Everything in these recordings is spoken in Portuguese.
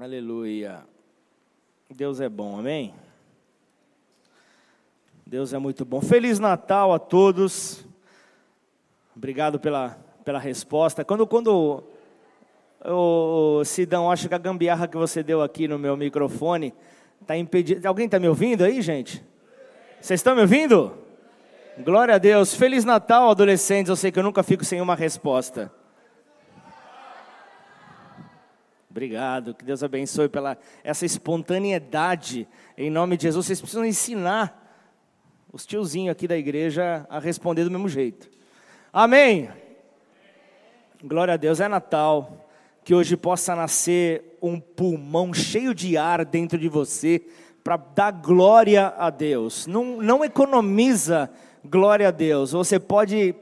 Aleluia. Deus é bom, amém? Deus é muito bom. Feliz Natal a todos. Obrigado pela, pela resposta. Quando, quando o Sidão acha que a gambiarra que você deu aqui no meu microfone está impedindo. Alguém está me ouvindo aí, gente? Vocês estão me ouvindo? Glória a Deus. Feliz Natal, adolescentes. Eu sei que eu nunca fico sem uma resposta. Obrigado, que Deus abençoe pela essa espontaneidade. Em nome de Jesus, vocês precisam ensinar os tiozinhos aqui da igreja a responder do mesmo jeito. Amém. Glória a Deus, é Natal. Que hoje possa nascer um pulmão cheio de ar dentro de você para dar glória a Deus. Não, não economiza glória a Deus. Você pode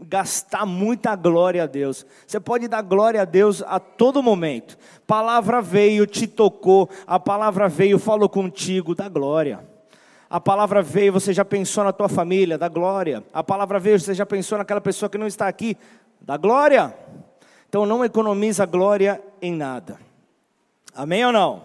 gastar muita glória a Deus. Você pode dar glória a Deus a todo momento. Palavra veio, te tocou, a palavra veio, falou contigo, dá glória. A palavra veio, você já pensou na tua família, dá glória. A palavra veio, você já pensou naquela pessoa que não está aqui, dá glória. Então não economiza glória em nada. Amém ou não?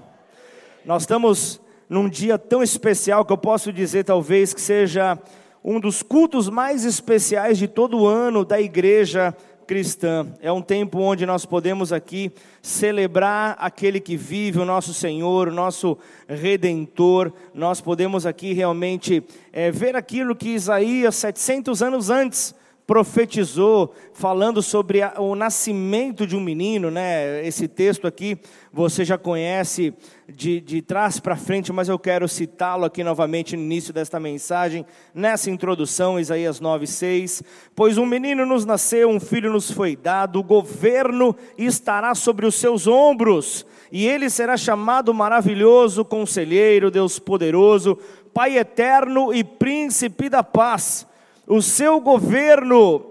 Nós estamos num dia tão especial que eu posso dizer talvez que seja um dos cultos mais especiais de todo o ano da igreja cristã. É um tempo onde nós podemos aqui celebrar aquele que vive, o nosso Senhor, o nosso Redentor. Nós podemos aqui realmente é, ver aquilo que Isaías, 700 anos antes, profetizou, falando sobre a, o nascimento de um menino, né? Esse texto aqui você já conhece de, de trás para frente, mas eu quero citá-lo aqui novamente no início desta mensagem, nessa introdução, Isaías 9,6. Pois um menino nos nasceu, um filho nos foi dado, o governo estará sobre os seus ombros, e ele será chamado maravilhoso, conselheiro, Deus poderoso, Pai eterno e príncipe da paz o seu governo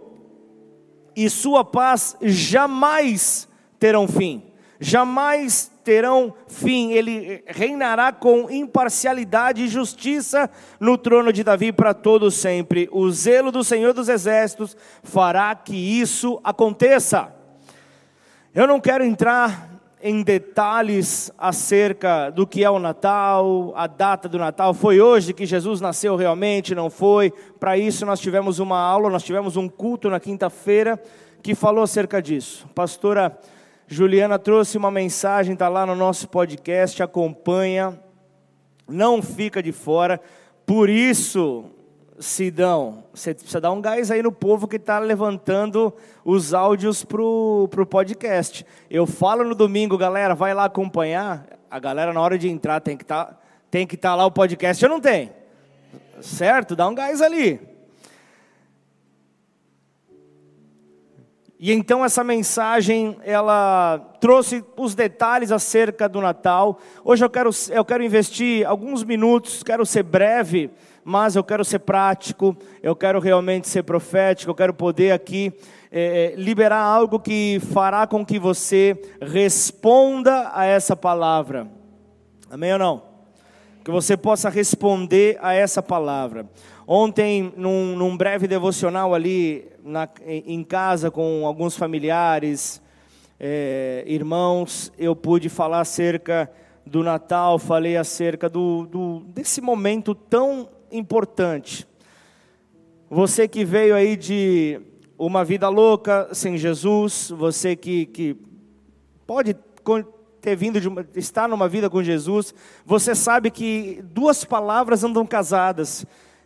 e sua paz jamais terão fim. Jamais terão fim. Ele reinará com imparcialidade e justiça no trono de Davi para todo sempre. O zelo do Senhor dos Exércitos fará que isso aconteça. Eu não quero entrar em detalhes acerca do que é o Natal, a data do Natal. Foi hoje que Jesus nasceu realmente? Não foi? Para isso nós tivemos uma aula, nós tivemos um culto na quinta-feira que falou acerca disso. Pastora Juliana trouxe uma mensagem, está lá no nosso podcast, acompanha, não fica de fora. Por isso, Sidão, você precisa dar um gás aí no povo que está levantando os áudios para o podcast. Eu falo no domingo, galera, vai lá acompanhar. A galera, na hora de entrar, tem que tá, estar tá lá o podcast. Eu não tenho. Certo? Dá um gás ali. E então essa mensagem, ela trouxe os detalhes acerca do Natal. Hoje eu quero, eu quero investir alguns minutos, quero ser breve mas eu quero ser prático, eu quero realmente ser profético, eu quero poder aqui é, liberar algo que fará com que você responda a essa palavra. Amém ou não? Que você possa responder a essa palavra. Ontem, num, num breve devocional ali na, em casa com alguns familiares, é, irmãos, eu pude falar acerca do Natal, falei acerca do, do, desse momento tão importante. Você que veio aí de uma vida louca sem Jesus, você que, que pode ter vindo de uma, estar numa vida com Jesus, você sabe que duas palavras andam casadas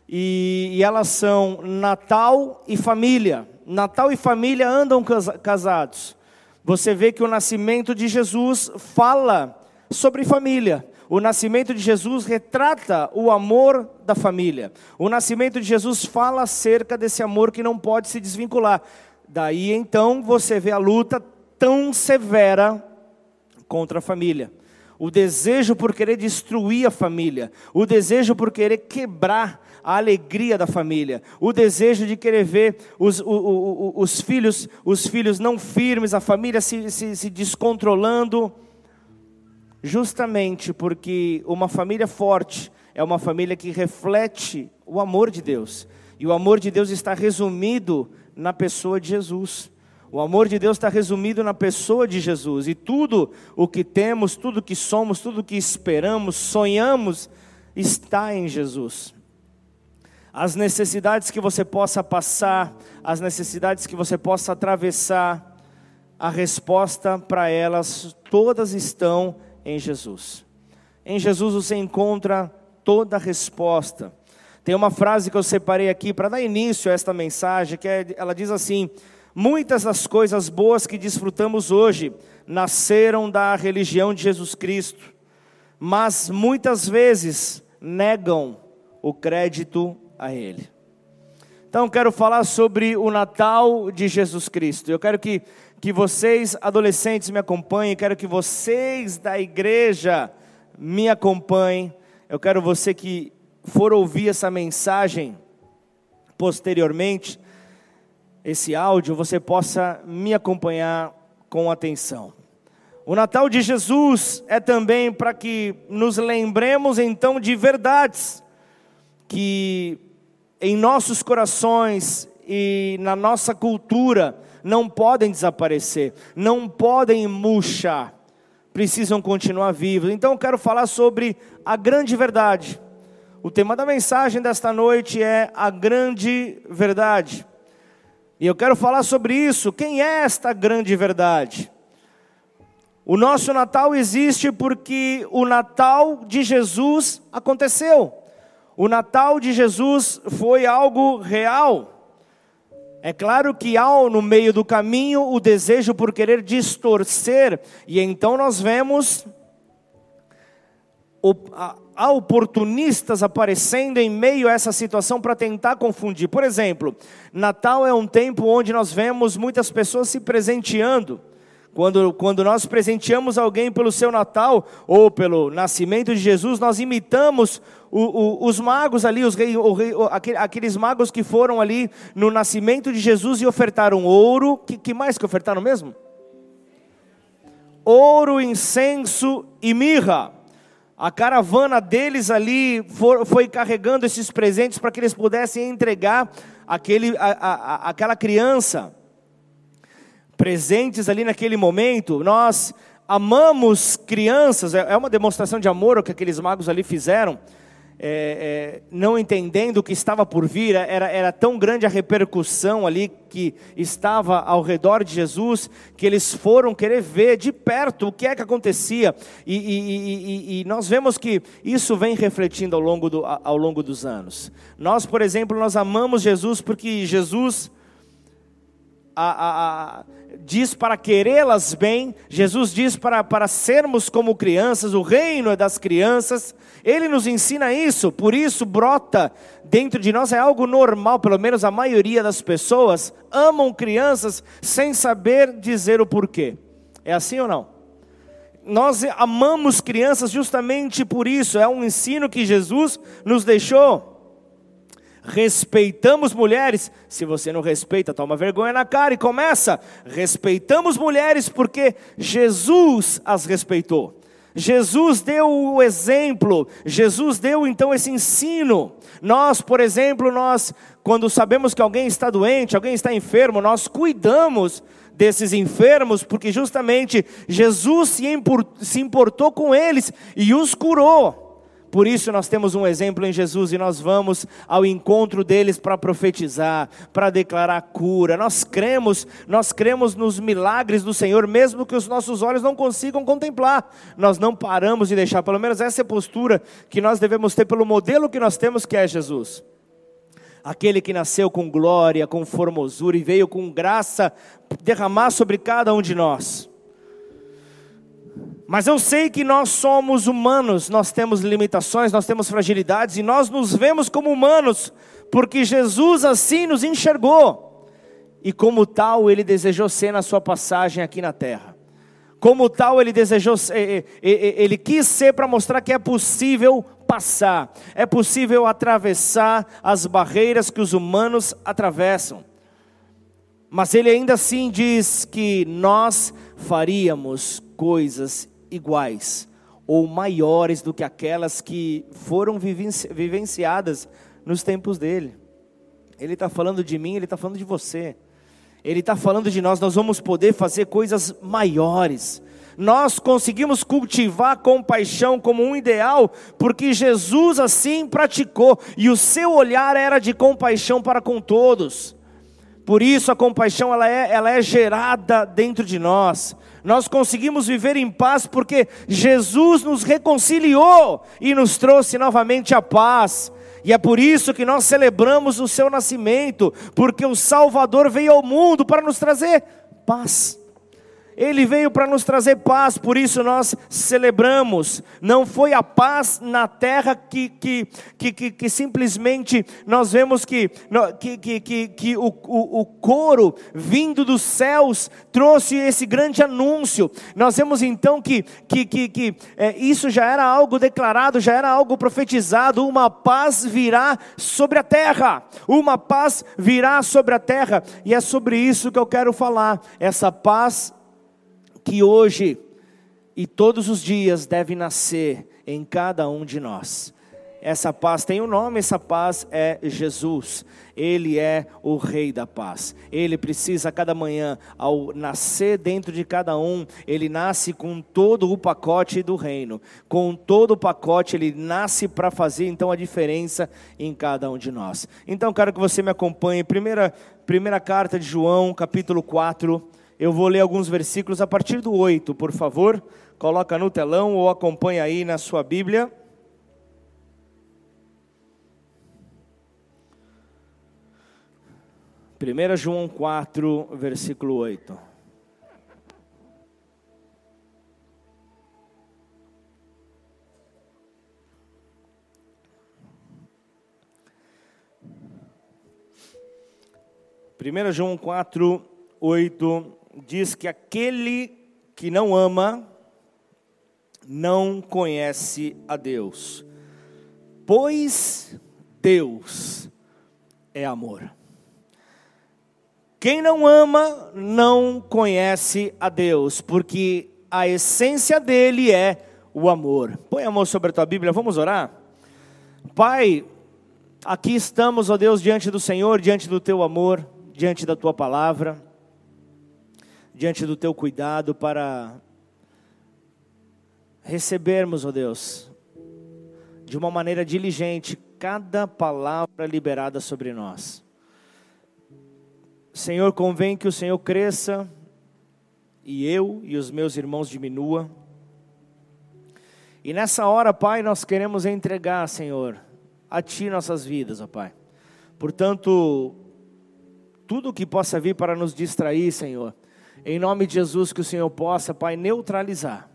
e, e elas são Natal e família. Natal e família andam casados. Você vê que o nascimento de Jesus fala sobre família. O nascimento de Jesus retrata o amor da família. O nascimento de Jesus fala acerca desse amor que não pode se desvincular. Daí então você vê a luta tão severa contra a família. O desejo por querer destruir a família, o desejo por querer quebrar a alegria da família, o desejo de querer ver os, o, o, os filhos, os filhos não firmes, a família se, se, se descontrolando justamente porque uma família forte é uma família que reflete o amor de Deus. E o amor de Deus está resumido na pessoa de Jesus. O amor de Deus está resumido na pessoa de Jesus. E tudo o que temos, tudo o que somos, tudo o que esperamos, sonhamos, está em Jesus. As necessidades que você possa passar, as necessidades que você possa atravessar, a resposta para elas todas estão em Jesus. Em Jesus você encontra toda a resposta. Tem uma frase que eu separei aqui para dar início a esta mensagem, que é, ela diz assim: Muitas das coisas boas que desfrutamos hoje nasceram da religião de Jesus Cristo, mas muitas vezes negam o crédito a Ele. Então, quero falar sobre o Natal de Jesus Cristo. Eu quero que, que vocês, adolescentes, me acompanhem, quero que vocês da igreja me acompanhem. Eu quero você que for ouvir essa mensagem posteriormente, esse áudio, você possa me acompanhar com atenção. O Natal de Jesus é também para que nos lembremos então de verdades que em nossos corações e na nossa cultura não podem desaparecer, não podem murchar, precisam continuar vivos. Então eu quero falar sobre a grande verdade. O tema da mensagem desta noite é a grande verdade. E eu quero falar sobre isso. Quem é esta grande verdade? O nosso Natal existe porque o Natal de Jesus aconteceu. O Natal de Jesus foi algo real. É claro que há no meio do caminho o desejo por querer distorcer, e então nós vemos oportunistas aparecendo em meio a essa situação para tentar confundir. Por exemplo, Natal é um tempo onde nós vemos muitas pessoas se presenteando. Quando, quando nós presenteamos alguém pelo seu Natal ou pelo nascimento de Jesus, nós imitamos o, o, os magos ali, os rei, o, aqueles magos que foram ali no nascimento de Jesus e ofertaram ouro. Que, que mais que ofertaram mesmo? Ouro, incenso e mirra a caravana deles ali foi carregando esses presentes para que eles pudessem entregar aquele, a, a, aquela criança. Presentes ali naquele momento, nós amamos crianças, é, é uma demonstração de amor o que aqueles magos ali fizeram é, é, não entendendo o que estava por vir, era, era tão grande a repercussão ali que estava ao redor de Jesus, que eles foram querer ver de perto o que é que acontecia, e, e, e, e nós vemos que isso vem refletindo ao longo, do, ao longo dos anos. Nós, por exemplo, nós amamos Jesus porque Jesus a, a, diz para querê-las bem, Jesus diz para, para sermos como crianças, o reino é das crianças, ele nos ensina isso, por isso brota dentro de nós, é algo normal, pelo menos a maioria das pessoas amam crianças sem saber dizer o porquê. É assim ou não? Nós amamos crianças justamente por isso, é um ensino que Jesus nos deixou respeitamos mulheres. Se você não respeita, toma vergonha na cara e começa. Respeitamos mulheres porque Jesus as respeitou. Jesus deu o exemplo, Jesus deu então esse ensino. Nós, por exemplo, nós, quando sabemos que alguém está doente, alguém está enfermo, nós cuidamos desses enfermos, porque justamente Jesus se importou com eles e os curou. Por isso nós temos um exemplo em Jesus e nós vamos ao encontro deles para profetizar, para declarar cura. Nós cremos, nós cremos nos milagres do Senhor, mesmo que os nossos olhos não consigam contemplar. Nós não paramos de deixar, pelo menos essa é a postura que nós devemos ter pelo modelo que nós temos que é Jesus. Aquele que nasceu com glória, com formosura e veio com graça derramar sobre cada um de nós. Mas eu sei que nós somos humanos, nós temos limitações, nós temos fragilidades e nós nos vemos como humanos, porque Jesus assim nos enxergou. E como tal, ele desejou ser na sua passagem aqui na terra. Como tal, ele desejou, ele quis ser para mostrar que é possível passar, é possível atravessar as barreiras que os humanos atravessam. Mas ele ainda assim diz que nós faríamos coisas iguais ou maiores do que aquelas que foram vivenciadas nos tempos dele. Ele está falando de mim, ele está falando de você. Ele está falando de nós, nós vamos poder fazer coisas maiores. Nós conseguimos cultivar compaixão como um ideal, porque Jesus assim praticou, e o seu olhar era de compaixão para com todos. Por isso a compaixão ela é, ela é gerada dentro de nós. Nós conseguimos viver em paz porque Jesus nos reconciliou e nos trouxe novamente a paz. E é por isso que nós celebramos o seu nascimento, porque o Salvador veio ao mundo para nos trazer paz. Ele veio para nos trazer paz, por isso nós celebramos. Não foi a paz na terra que, que, que, que, que simplesmente nós vemos que, que, que, que, que o, o, o coro vindo dos céus trouxe esse grande anúncio. Nós vemos então que, que, que, que é, isso já era algo declarado, já era algo profetizado. Uma paz virá sobre a terra, uma paz virá sobre a terra, e é sobre isso que eu quero falar. Essa paz que hoje e todos os dias deve nascer em cada um de nós. Essa paz tem um nome, essa paz é Jesus. Ele é o Rei da paz. Ele precisa cada manhã, ao nascer dentro de cada um, ele nasce com todo o pacote do reino. Com todo o pacote, ele nasce para fazer então a diferença em cada um de nós. Então, quero que você me acompanhe. Primeira, primeira carta de João, capítulo 4 eu vou ler alguns versículos a partir do 8, por favor. Coloca no telão ou acompanha aí na sua Bíblia. Primeira João 4, versículo 8. Primeira João 4, 8 diz que aquele que não ama não conhece a Deus, pois Deus é amor. Quem não ama não conhece a Deus, porque a essência dele é o amor. Põe a mão sobre a tua Bíblia, vamos orar? Pai, aqui estamos, ó Deus, diante do Senhor, diante do teu amor, diante da tua palavra diante do teu cuidado para recebermos, ó oh Deus, de uma maneira diligente cada palavra liberada sobre nós. Senhor, convém que o Senhor cresça e eu e os meus irmãos diminua. E nessa hora, Pai, nós queremos entregar, Senhor, a Ti nossas vidas, ó Pai. Portanto, tudo que possa vir para nos distrair, Senhor, em nome de Jesus, que o Senhor possa, Pai, neutralizar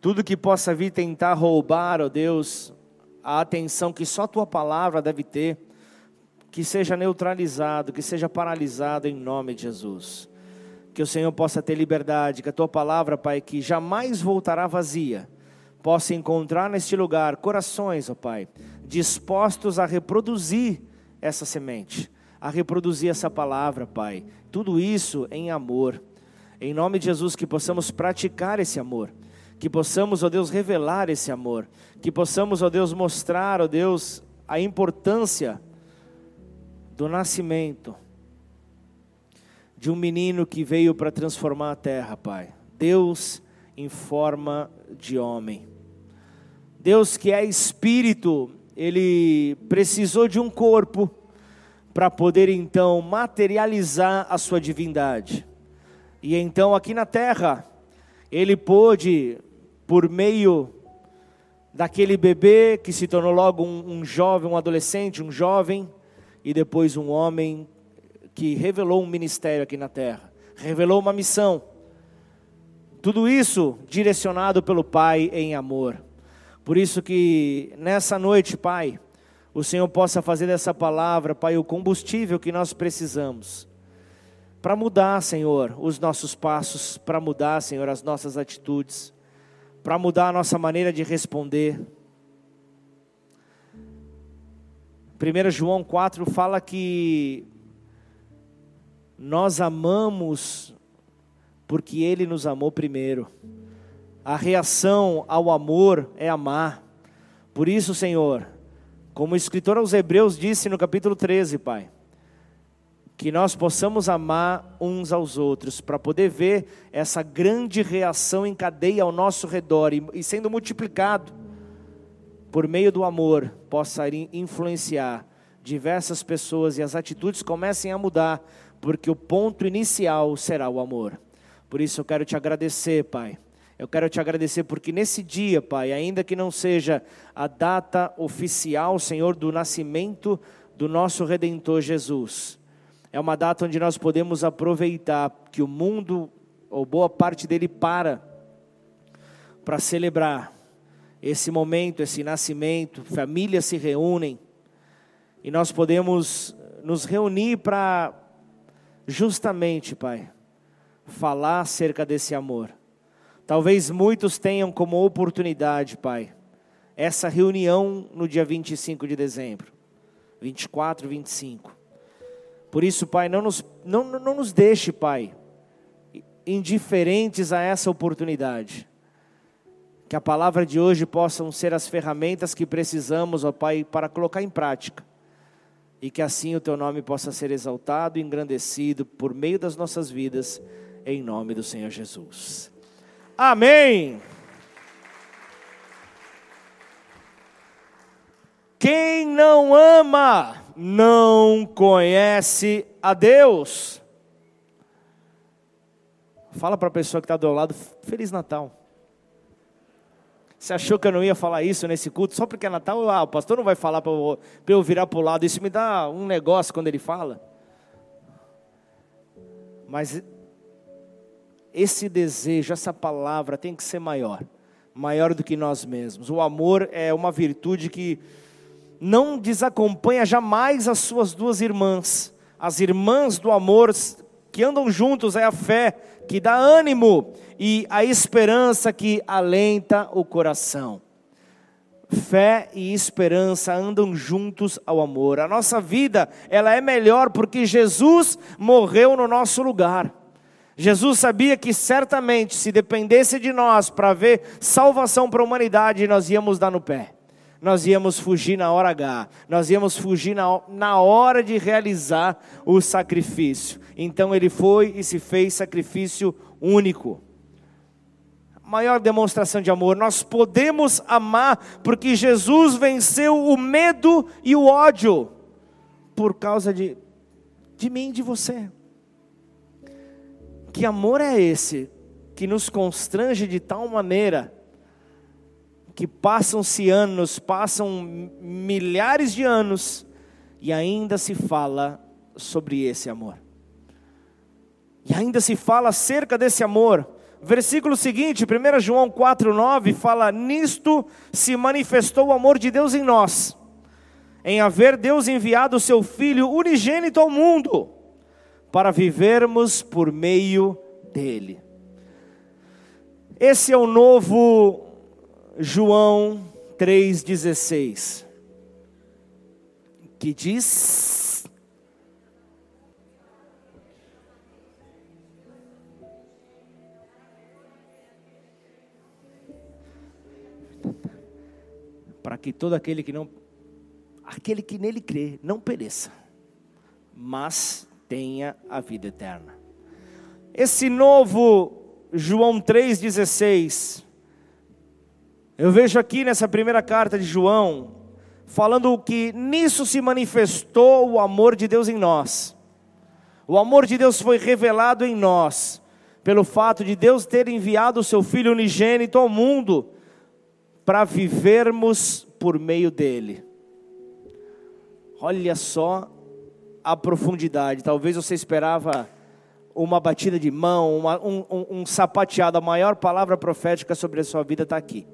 tudo que possa vir tentar roubar, ó Deus, a atenção que só tua palavra deve ter, que seja neutralizado, que seja paralisado em nome de Jesus. Que o Senhor possa ter liberdade, que a tua palavra, Pai, que jamais voltará vazia, possa encontrar neste lugar corações, ó Pai, dispostos a reproduzir essa semente, a reproduzir essa palavra, Pai. Tudo isso em amor. Em nome de Jesus, que possamos praticar esse amor, que possamos, ó Deus, revelar esse amor, que possamos, ó Deus, mostrar, ó Deus, a importância do nascimento de um menino que veio para transformar a terra, Pai. Deus em forma de homem. Deus que é espírito, ele precisou de um corpo para poder então materializar a sua divindade. E então aqui na terra, ele pôde, por meio daquele bebê que se tornou logo um, um jovem, um adolescente, um jovem, e depois um homem que revelou um ministério aqui na terra, revelou uma missão. Tudo isso direcionado pelo Pai em amor. Por isso que nessa noite, Pai, o Senhor possa fazer dessa palavra, Pai, o combustível que nós precisamos para mudar, Senhor, os nossos passos, para mudar, Senhor, as nossas atitudes, para mudar a nossa maneira de responder. 1 João 4 fala que nós amamos porque Ele nos amou primeiro. A reação ao amor é amar. Por isso, Senhor, como o escritor aos Hebreus disse no capítulo 13, Pai, que nós possamos amar uns aos outros, para poder ver essa grande reação em cadeia ao nosso redor e, e sendo multiplicado por meio do amor, possa influenciar diversas pessoas e as atitudes comecem a mudar, porque o ponto inicial será o amor. Por isso eu quero te agradecer, Pai. Eu quero te agradecer porque nesse dia, Pai, ainda que não seja a data oficial, Senhor, do nascimento do nosso redentor Jesus, é uma data onde nós podemos aproveitar que o mundo, ou boa parte dele, para para celebrar esse momento, esse nascimento, famílias se reúnem e nós podemos nos reunir para justamente, Pai, falar acerca desse amor. Talvez muitos tenham como oportunidade, Pai, essa reunião no dia 25 de dezembro, 24, 25. Por isso, Pai, não nos, não, não nos deixe, Pai, indiferentes a essa oportunidade. Que a palavra de hoje possam ser as ferramentas que precisamos, ó Pai, para colocar em prática. E que assim o Teu nome possa ser exaltado e engrandecido por meio das nossas vidas, em nome do Senhor Jesus. Amém. Quem não ama, não conhece a Deus. Fala para a pessoa que está do lado, Feliz Natal. Você achou que eu não ia falar isso nesse culto só porque é Natal? Ah, o pastor não vai falar para eu, eu virar para o lado. Isso me dá um negócio quando ele fala. Mas esse desejo, essa palavra tem que ser maior maior do que nós mesmos. O amor é uma virtude que não desacompanha jamais as suas duas irmãs. As irmãs do amor que andam juntos é a fé que dá ânimo e a esperança que alenta o coração. Fé e esperança andam juntos ao amor. A nossa vida, ela é melhor porque Jesus morreu no nosso lugar. Jesus sabia que certamente se dependesse de nós para ver salvação para a humanidade, nós íamos dar no pé nós íamos fugir na hora H, nós íamos fugir na, na hora de realizar o sacrifício. Então ele foi e se fez sacrifício único. Maior demonstração de amor, nós podemos amar porque Jesus venceu o medo e o ódio por causa de, de mim e de você. Que amor é esse que nos constrange de tal maneira que passam-se anos, passam milhares de anos e ainda se fala sobre esse amor. E ainda se fala acerca desse amor. Versículo seguinte, 1 João 4,9 fala: Nisto se manifestou o amor de Deus em nós, em haver Deus enviado o seu Filho unigênito ao mundo, para vivermos por meio dele. Esse é o novo João 3,16, que diz: Para que todo aquele que não, aquele que nele crê, não pereça, mas tenha a vida eterna. Esse novo João 3,16 eu vejo aqui nessa primeira carta de João, falando que nisso se manifestou o amor de Deus em nós. O amor de Deus foi revelado em nós, pelo fato de Deus ter enviado o seu Filho unigênito ao mundo, para vivermos por meio dele. Olha só a profundidade, talvez você esperava uma batida de mão, uma, um, um, um sapateado, a maior palavra profética sobre a sua vida está aqui.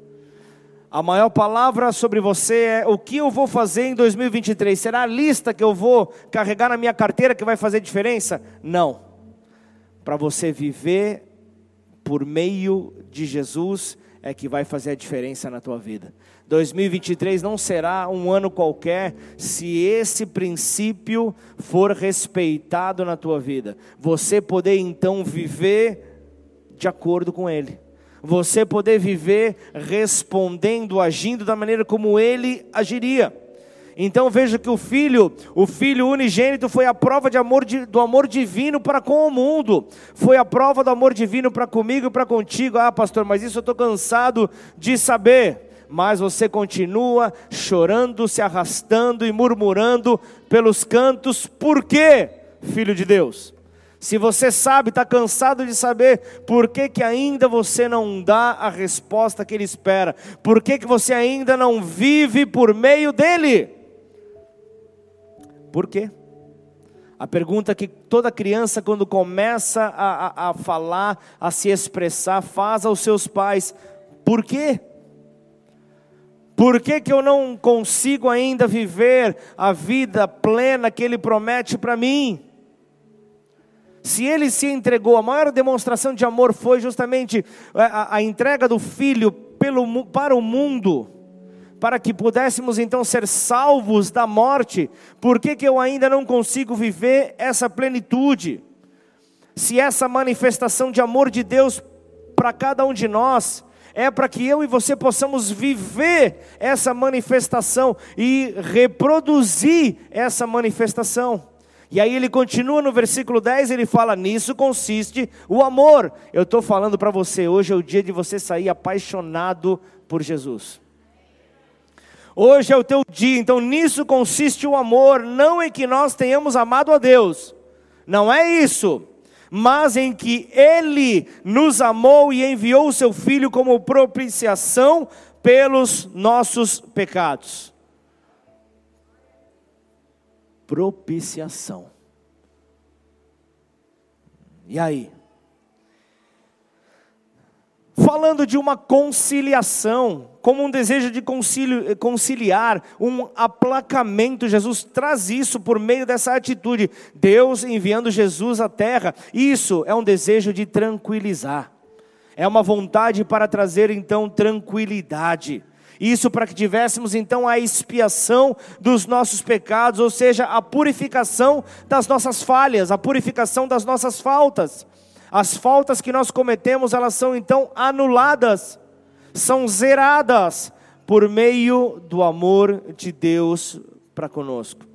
A maior palavra sobre você é o que eu vou fazer em 2023. Será a lista que eu vou carregar na minha carteira que vai fazer diferença? Não. Para você viver por meio de Jesus é que vai fazer a diferença na tua vida. 2023 não será um ano qualquer se esse princípio for respeitado na tua vida. Você poder então viver de acordo com ele você poder viver respondendo, agindo da maneira como ele agiria. Então veja que o filho, o filho unigênito foi a prova de amor de, do amor divino para com o mundo. Foi a prova do amor divino para comigo e para contigo. Ah, pastor, mas isso eu estou cansado de saber. Mas você continua chorando, se arrastando e murmurando pelos cantos. Por quê, filho de Deus? Se você sabe, está cansado de saber, por que, que ainda você não dá a resposta que ele espera? Por que, que você ainda não vive por meio dele? Por quê? A pergunta que toda criança, quando começa a, a, a falar, a se expressar, faz aos seus pais: por quê? Por que, que eu não consigo ainda viver a vida plena que Ele promete para mim? Se Ele se entregou, a maior demonstração de amor foi justamente a, a entrega do Filho pelo, para o mundo para que pudéssemos então ser salvos da morte, por que, que eu ainda não consigo viver essa plenitude? Se essa manifestação de amor de Deus para cada um de nós é para que eu e você possamos viver essa manifestação e reproduzir essa manifestação. E aí ele continua no versículo 10, ele fala: Nisso consiste o amor. Eu estou falando para você, hoje é o dia de você sair apaixonado por Jesus. Hoje é o teu dia, então nisso consiste o amor, não em que nós tenhamos amado a Deus, não é isso, mas em que Ele nos amou e enviou o Seu Filho como propiciação pelos nossos pecados. Propiciação. E aí? falando de uma conciliação, como um desejo de concilio, conciliar, um aplacamento. Jesus traz isso por meio dessa atitude. Deus enviando Jesus à terra. Isso é um desejo de tranquilizar. É uma vontade para trazer então tranquilidade. Isso para que tivéssemos então a expiação dos nossos pecados, ou seja, a purificação das nossas falhas, a purificação das nossas faltas. As faltas que nós cometemos, elas são então anuladas, são zeradas por meio do amor de Deus para conosco.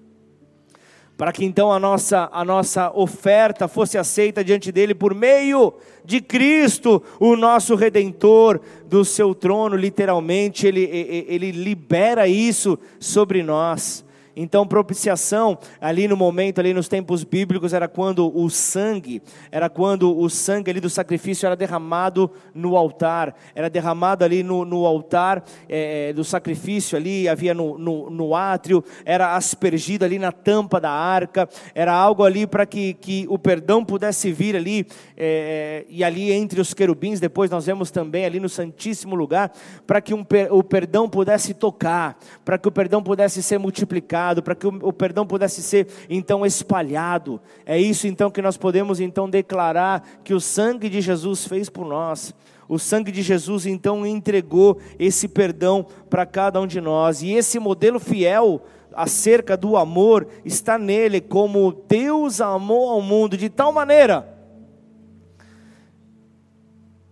Para que então a nossa, a nossa oferta fosse aceita diante dele por meio de Cristo, o nosso redentor, do seu trono, literalmente, ele, ele libera isso sobre nós. Então, propiciação, ali no momento, ali nos tempos bíblicos, era quando o sangue, era quando o sangue ali do sacrifício era derramado no altar, era derramado ali no, no altar é, do sacrifício, ali havia no, no, no, átrio, era aspergido ali na tampa da arca, era algo ali para que, que o perdão pudesse vir ali, é, e ali entre os querubins, depois nós vemos também ali no Santíssimo Lugar, para que um, o perdão pudesse tocar, para que o perdão pudesse ser multiplicado para que o, perdão pudesse ser então espalhado. É isso então que nós podemos então declarar que o sangue de Jesus fez por nós. O sangue de Jesus então entregou esse perdão para cada um de nós. E esse modelo fiel acerca do amor está nele, como Deus amou ao mundo de tal maneira.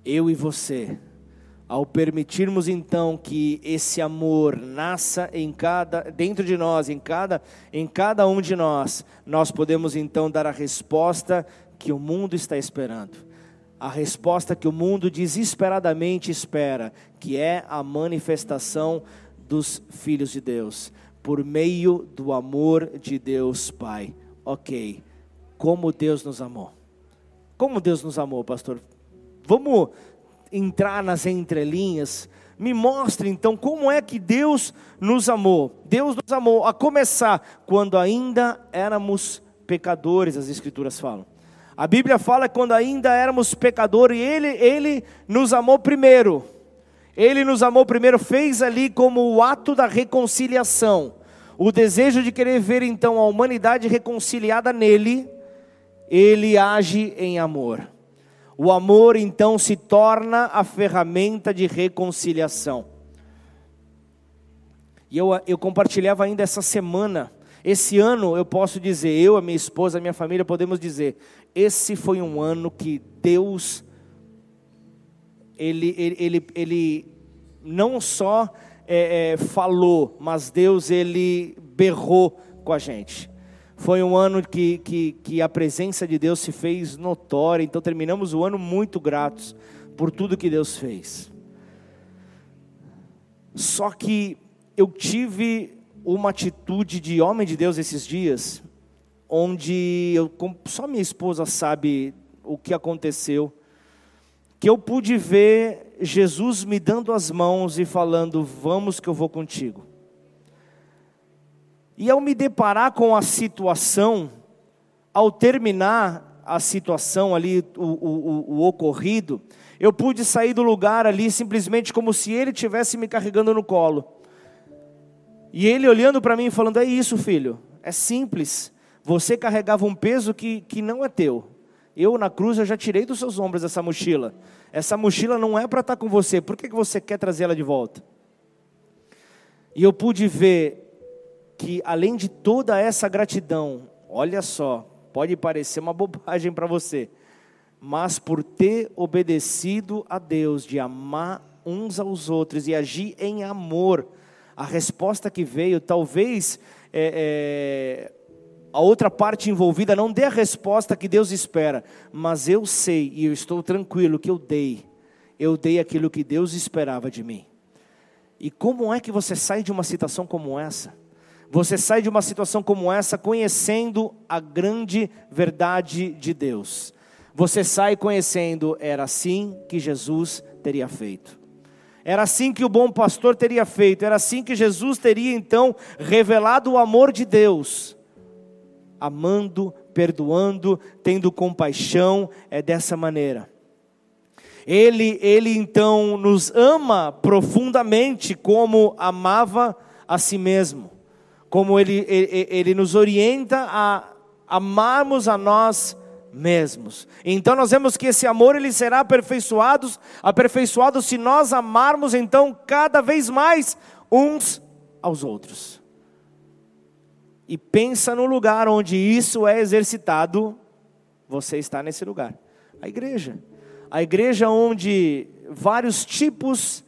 Eu e você ao permitirmos então que esse amor nasça em cada dentro de nós, em cada em cada um de nós, nós podemos então dar a resposta que o mundo está esperando. A resposta que o mundo desesperadamente espera, que é a manifestação dos filhos de Deus, por meio do amor de Deus Pai. OK. Como Deus nos amou. Como Deus nos amou, pastor? Vamos entrar nas entrelinhas, me mostre então como é que Deus nos amou. Deus nos amou, a começar, quando ainda éramos pecadores, as Escrituras falam. A Bíblia fala quando ainda éramos pecadores, Ele, Ele nos amou primeiro. Ele nos amou primeiro, fez ali como o ato da reconciliação. O desejo de querer ver então a humanidade reconciliada nele, Ele age em amor. O amor então se torna a ferramenta de reconciliação. E eu, eu compartilhava ainda essa semana. Esse ano eu posso dizer, eu, a minha esposa, a minha família, podemos dizer, esse foi um ano que Deus, Ele, ele, ele, ele não só é, é, falou, mas Deus, Ele berrou com a gente. Foi um ano que, que, que a presença de Deus se fez notória, então terminamos o ano muito gratos por tudo que Deus fez. Só que eu tive uma atitude de homem de Deus esses dias, onde eu, só minha esposa sabe o que aconteceu, que eu pude ver Jesus me dando as mãos e falando: Vamos que eu vou contigo. E ao me deparar com a situação, ao terminar a situação ali, o, o, o, ocorrido, eu pude sair do lugar ali simplesmente como se ele tivesse me carregando no colo. E ele olhando para mim falando: É isso, filho, é simples. Você carregava um peso que, que não é teu. Eu na cruz eu já tirei dos seus ombros essa mochila. Essa mochila não é para estar tá com você. Por que, que você quer trazê-la de volta? E eu pude ver que além de toda essa gratidão, olha só, pode parecer uma bobagem para você, mas por ter obedecido a Deus, de amar uns aos outros e agir em amor, a resposta que veio, talvez é, é, a outra parte envolvida não dê a resposta que Deus espera, mas eu sei e eu estou tranquilo que eu dei, eu dei aquilo que Deus esperava de mim. E como é que você sai de uma situação como essa? Você sai de uma situação como essa conhecendo a grande verdade de Deus. Você sai conhecendo, era assim que Jesus teria feito. Era assim que o bom pastor teria feito, era assim que Jesus teria então revelado o amor de Deus. Amando, perdoando, tendo compaixão, é dessa maneira. Ele, ele então nos ama profundamente como amava a si mesmo como ele, ele, ele nos orienta a amarmos a nós mesmos. Então nós vemos que esse amor ele será aperfeiçoado, aperfeiçoado se nós amarmos então cada vez mais uns aos outros. E pensa no lugar onde isso é exercitado, você está nesse lugar. A igreja. A igreja onde vários tipos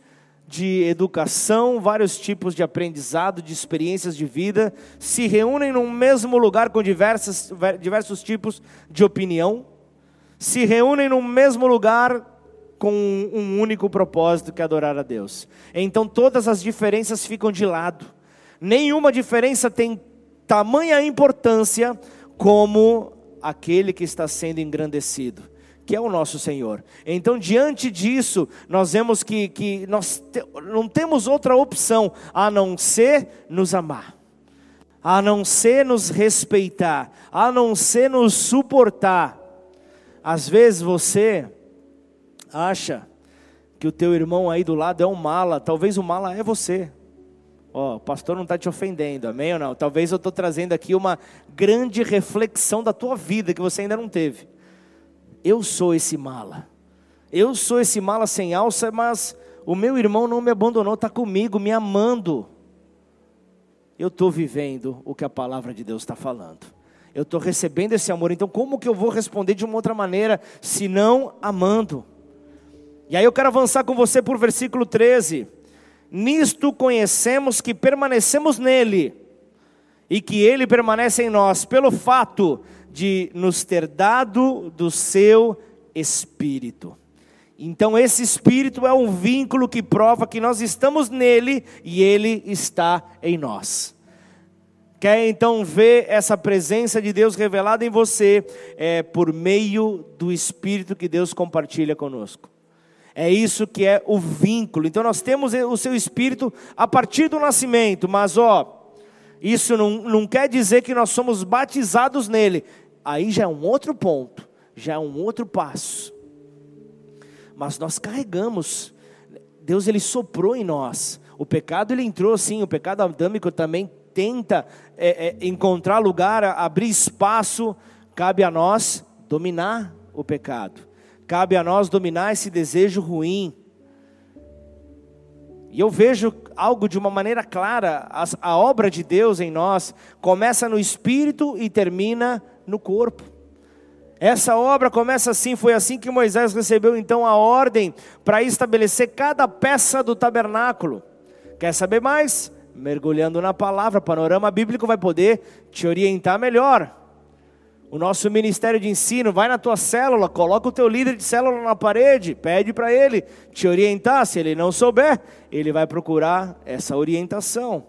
de educação, vários tipos de aprendizado, de experiências de vida, se reúnem num mesmo lugar com diversas, diversos tipos de opinião, se reúnem no mesmo lugar com um único propósito que é adorar a Deus. Então todas as diferenças ficam de lado. Nenhuma diferença tem tamanha importância como aquele que está sendo engrandecido que é o nosso Senhor. Então, diante disso, nós vemos que, que nós te, não temos outra opção a não ser nos amar, a não ser nos respeitar, a não ser nos suportar. Às vezes você acha que o teu irmão aí do lado é um mala, talvez o mala é você. Ó, oh, o pastor não está te ofendendo, amém ou não? Talvez eu estou trazendo aqui uma grande reflexão da tua vida que você ainda não teve eu sou esse mala. Eu sou esse mala sem alça, mas o meu irmão não me abandonou, está comigo, me amando. Eu estou vivendo o que a palavra de Deus está falando. Eu estou recebendo esse amor, então como que eu vou responder de uma outra maneira, se não amando? E aí eu quero avançar com você por versículo 13. Nisto conhecemos que permanecemos nele e que ele permanece em nós, pelo fato de nos ter dado do seu Espírito. Então, esse Espírito é um vínculo que prova que nós estamos nele e ele está em nós. Quer então ver essa presença de Deus revelada em você é, por meio do Espírito que Deus compartilha conosco. É isso que é o vínculo. Então nós temos o seu Espírito a partir do nascimento, mas ó, isso não, não quer dizer que nós somos batizados nele. Aí já é um outro ponto, já é um outro passo. Mas nós carregamos, Deus ele soprou em nós. O pecado ele entrou sim, o pecado adâmico também tenta é, é, encontrar lugar, abrir espaço. Cabe a nós dominar o pecado. Cabe a nós dominar esse desejo ruim. E eu vejo algo de uma maneira clara: a, obra de Deus em nós começa no espírito e termina no corpo. Essa obra começa assim, foi assim que Moisés recebeu então a ordem para estabelecer cada peça do tabernáculo. Quer saber mais? mergulhando na palavra. Panorama Bíblico vai poder te orientar melhor. O nosso ministério de ensino, vai na tua célula, coloca o teu líder de célula na parede, pede para ele te orientar. Se ele não souber, ele vai procurar essa orientação.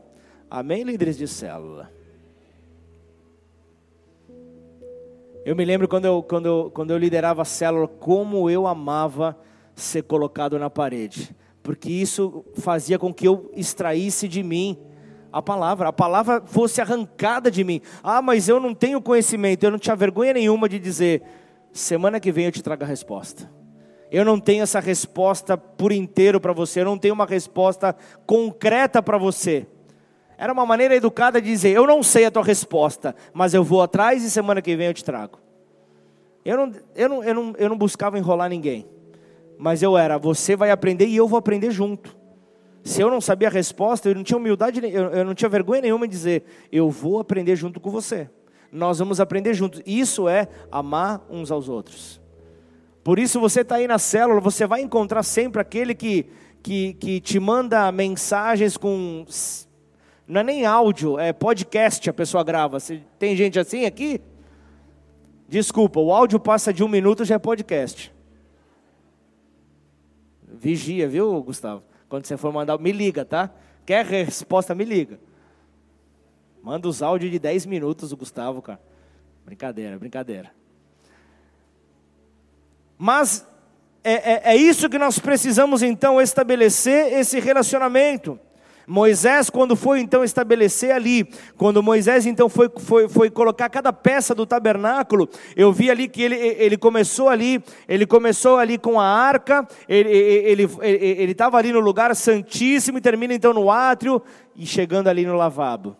Amém, líderes de célula? Eu me lembro quando eu, quando, eu, quando eu liderava a célula, como eu amava ser colocado na parede, porque isso fazia com que eu extraísse de mim a palavra, a palavra fosse arrancada de mim. Ah, mas eu não tenho conhecimento, eu não tinha vergonha nenhuma de dizer, semana que vem eu te trago a resposta. Eu não tenho essa resposta por inteiro para você, eu não tenho uma resposta concreta para você. Era uma maneira educada de dizer, eu não sei a tua resposta, mas eu vou atrás e semana que vem eu te trago. Eu não, eu não, eu não, eu não buscava enrolar ninguém, mas eu era, você vai aprender e eu vou aprender junto. Se eu não sabia a resposta, eu não tinha humildade, eu não tinha vergonha nenhuma em dizer, eu vou aprender junto com você. Nós vamos aprender juntos. Isso é amar uns aos outros. Por isso você está aí na célula, você vai encontrar sempre aquele que, que, que te manda mensagens com. Não é nem áudio, é podcast a pessoa grava. Tem gente assim aqui? Desculpa, o áudio passa de um minuto já é podcast. Vigia, viu, Gustavo? Quando você for mandar, me liga, tá? Quer resposta, me liga. Manda os áudios de 10 minutos, o Gustavo, cara. Brincadeira, brincadeira. Mas é, é, é isso que nós precisamos então estabelecer esse relacionamento. Moisés, quando foi então estabelecer ali, quando Moisés então foi, foi, foi colocar cada peça do tabernáculo, eu vi ali que ele, ele começou ali, ele começou ali com a arca, ele estava ele, ele, ele ali no lugar santíssimo e termina então no átrio e chegando ali no lavabo.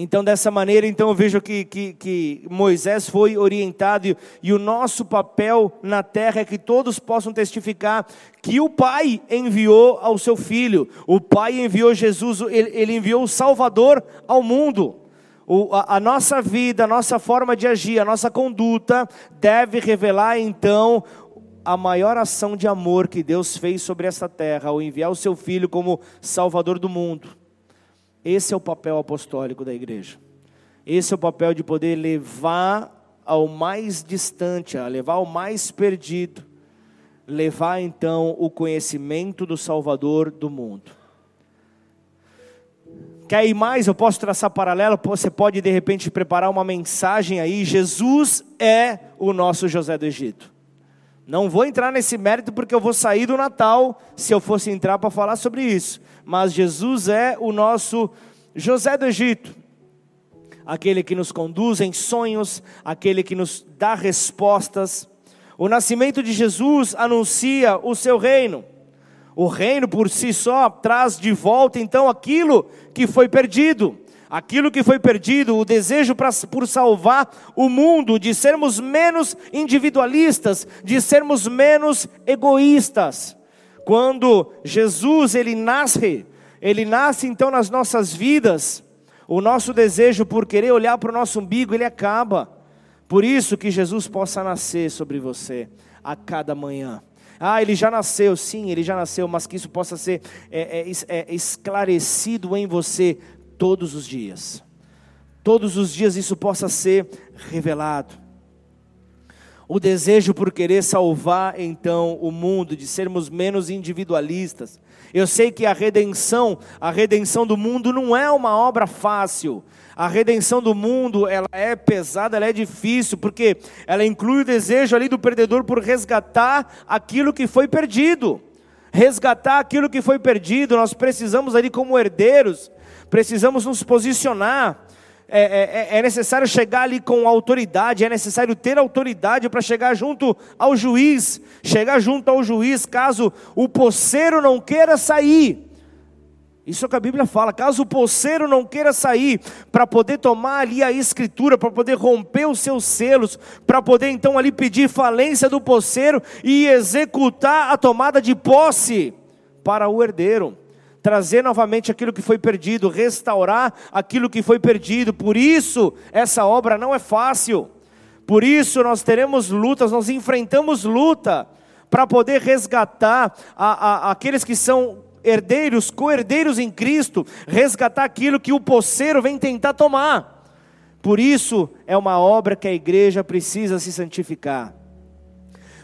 Então, dessa maneira, então eu vejo que, que, que Moisés foi orientado e, e, o nosso papel na terra é que todos possam testificar que o Pai enviou ao seu Filho, o Pai enviou Jesus, ele, ele enviou o Salvador ao mundo. O, a, a nossa vida, a nossa forma de agir, a nossa conduta deve revelar então a maior ação de amor que Deus fez sobre essa terra ao enviar o seu Filho como Salvador do mundo. Esse é o papel apostólico da igreja. Esse é o papel de poder levar ao mais distante, a levar ao mais perdido, levar então o conhecimento do Salvador do mundo. Quer ir mais? Eu posso traçar paralelo. Você pode de repente preparar uma mensagem aí. Jesus é o nosso José do Egito. Não vou entrar nesse mérito porque eu vou sair do Natal se eu fosse entrar para falar sobre isso. Mas Jesus é o nosso José do Egito, aquele que nos conduz em sonhos, aquele que nos dá respostas. O nascimento de Jesus anuncia o seu reino. O reino por si só traz de volta então aquilo que foi perdido aquilo que foi perdido, o desejo pra, por salvar o mundo, de sermos menos individualistas, de sermos menos egoístas. Quando Jesus ele nasce, ele nasce então nas nossas vidas, o nosso desejo por querer olhar para o nosso umbigo, ele acaba. Por isso que Jesus possa nascer sobre você a cada manhã. Ah, ele já nasceu, sim, ele já nasceu, mas que isso possa ser é, é, é, esclarecido em você todos os dias. Todos os dias isso possa ser revelado. O desejo por querer salvar então o mundo, de sermos menos individualistas. Eu sei que a redenção, a redenção do mundo não é uma obra fácil. A redenção do mundo, ela é pesada, ela é difícil, porque ela inclui o desejo ali do perdedor por resgatar aquilo que foi perdido. Resgatar aquilo que foi perdido, nós precisamos ali como herdeiros precisamos nos posicionar. É, é, é, é, necessário chegar ali com autoridade, é necessário ter autoridade para chegar junto ao juiz, chegar junto ao juiz caso o poceiro não queira sair. Isso é o que a Bíblia fala. Caso o poceiro não queira sair, para poder tomar ali a escritura, para poder romper os seus selos, para poder então ali pedir falência do poceiro e executar a tomada de posse para o herdeiro trazer novamente aquilo que foi perdido, restaurar aquilo que foi perdido. Por isso, essa obra não é fácil. Por isso, nós teremos lutas, nós enfrentamos luta para poder resgatar a, a, aqueles que são herdeiros, co-herdeiros em Cristo, resgatar aquilo que o poceiro vem tentar tomar. Por isso é uma obra que a igreja precisa se santificar.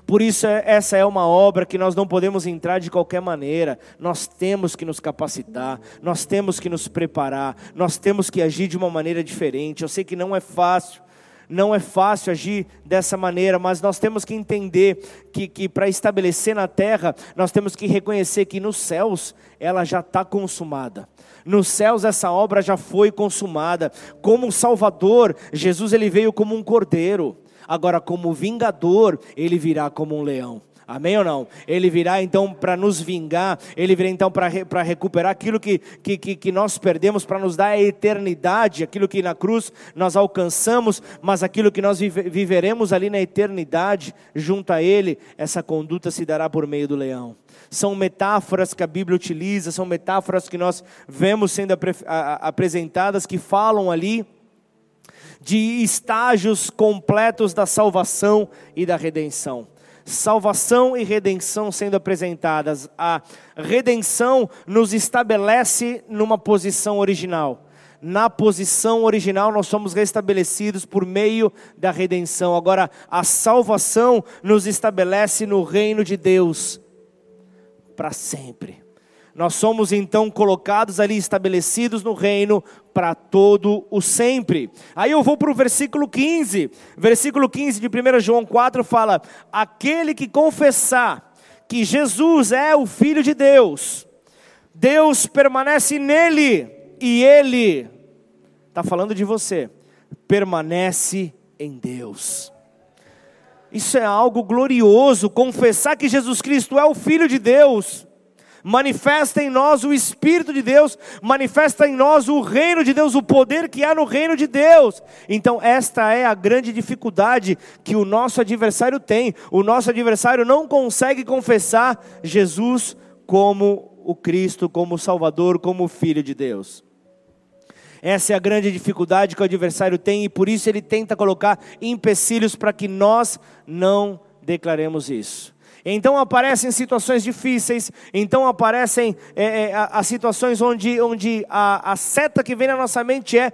Por isso, é, essa é uma obra que nós não podemos entrar de qualquer maneira. Nós temos que nos capacitar, nós temos que nos preparar, nós temos que agir de uma maneira diferente. Eu sei que não é fácil, não é fácil agir dessa maneira, mas nós temos que entender que, que para estabelecer na terra, nós temos que reconhecer que nos céus ela já está consumada. Nos céus essa obra já foi consumada. Como Salvador, Jesus ele veio como um cordeiro. Agora, como vingador, ele virá como um leão. Amém ou não? Ele virá então para nos vingar, ele virá então para re, recuperar aquilo que, que, que nós perdemos, para nos dar a eternidade, aquilo que na cruz nós alcançamos, mas aquilo que nós vive, viveremos ali na eternidade, junto a Ele, essa conduta se dará por meio do leão. São metáforas que a Bíblia utiliza, são metáforas que nós vemos sendo apre, a, apresentadas, que falam ali de estágios completos da salvação e da redenção salvação e redenção sendo apresentadas. A redenção nos estabelece numa posição original. Na posição original, nós somos restabelecidos por meio da redenção. Agora, a salvação nos estabelece no reino de Deus para sempre. Nós somos então colocados ali, estabelecidos no reino para todo o sempre. Aí eu vou para o versículo 15. Versículo 15 de 1 João 4 fala: Aquele que confessar que Jesus é o Filho de Deus, Deus permanece nele e ele, está falando de você, permanece em Deus. Isso é algo glorioso, confessar que Jesus Cristo é o Filho de Deus manifesta em nós o Espírito de Deus, manifesta em nós o reino de Deus, o poder que há no reino de Deus. Então, esta é a grande dificuldade que o nosso adversário tem. O nosso adversário não consegue confessar Jesus como o Cristo, como o Salvador, como o Filho de Deus. Essa é a grande dificuldade que o adversário tem e por isso ele tenta colocar empecilhos para que nós não declaremos isso. Então aparecem situações difíceis, então aparecem é, é, as situações onde, onde a, a seta que vem na nossa mente é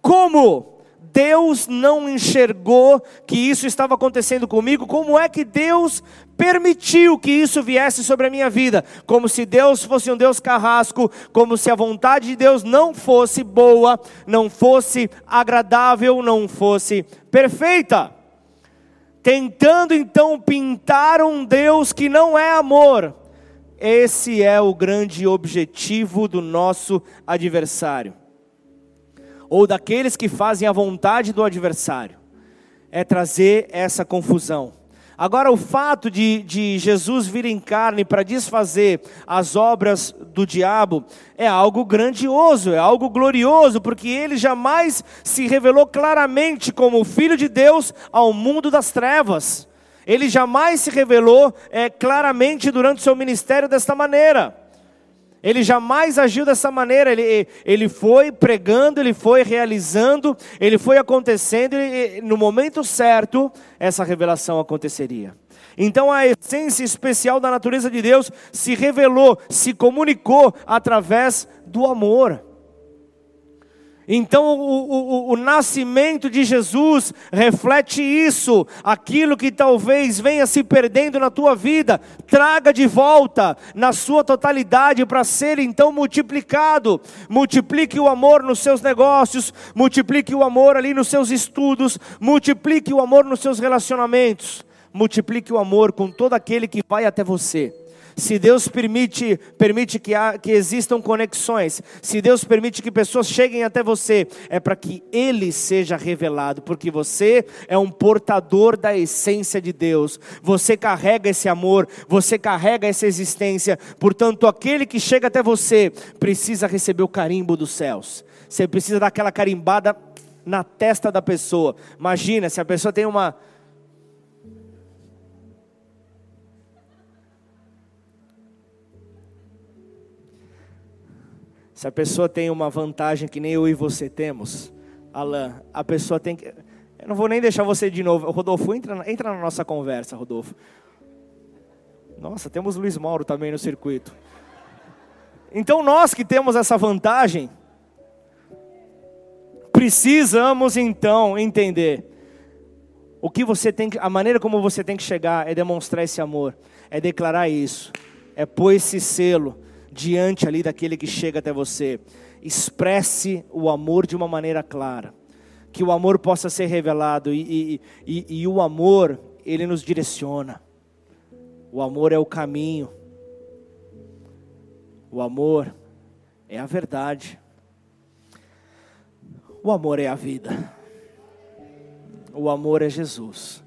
como Deus não enxergou que isso estava acontecendo comigo? Como é que Deus permitiu que isso viesse sobre a minha vida? Como se Deus fosse um Deus carrasco, como se a vontade de Deus não fosse boa, não fosse agradável, não fosse perfeita tentando então pintar um Deus que não é amor. Esse é o grande objetivo do nosso adversário, ou daqueles que fazem a vontade do adversário, é trazer essa confusão. Agora, o fato de, de Jesus vir em carne para desfazer as obras do diabo é algo grandioso, é algo glorioso, porque ele jamais se revelou claramente como o Filho de Deus ao mundo das trevas. Ele jamais se revelou é, claramente durante o seu ministério desta maneira. Ele jamais agiu dessa maneira, ele, ele foi pregando, ele foi realizando, ele foi acontecendo, e no momento certo, essa revelação aconteceria. Então a essência especial da natureza de Deus se revelou, se comunicou através do amor. Então, o, o, o, nascimento de Jesus reflete isso, aquilo que talvez venha se perdendo na tua vida, traga de volta na sua totalidade para ser então multiplicado. Multiplique o amor nos seus negócios, multiplique o amor ali nos seus estudos, multiplique o amor nos seus relacionamentos, multiplique o amor com todo aquele que vai até você. Se Deus permite, permite que, há, que existam conexões, se Deus permite que pessoas cheguem até você, é para que Ele seja revelado, porque você é um portador da essência de Deus, você carrega esse amor, você carrega essa existência, portanto, aquele que chega até você precisa receber o carimbo dos céus, você precisa dar aquela carimbada na testa da pessoa. Imagina se a pessoa tem uma Se a pessoa tem uma vantagem que nem eu e você temos, Alain, a pessoa tem que. Eu não vou nem deixar você de novo. Rodolfo, entra, entra na nossa conversa, Rodolfo. Nossa, temos Luiz Mauro também no circuito. Então nós que temos essa vantagem, precisamos então entender o que você tem que, a maneira como você tem que chegar é demonstrar esse amor, é declarar isso, é pôr esse selo diante ali daquele que chega até você. Expresse o amor de uma maneira clara, que o amor possa ser revelado e, e, e, e o amor ele nos direciona. O amor é o caminho. O amor é a verdade. O amor é a vida. O amor é Jesus.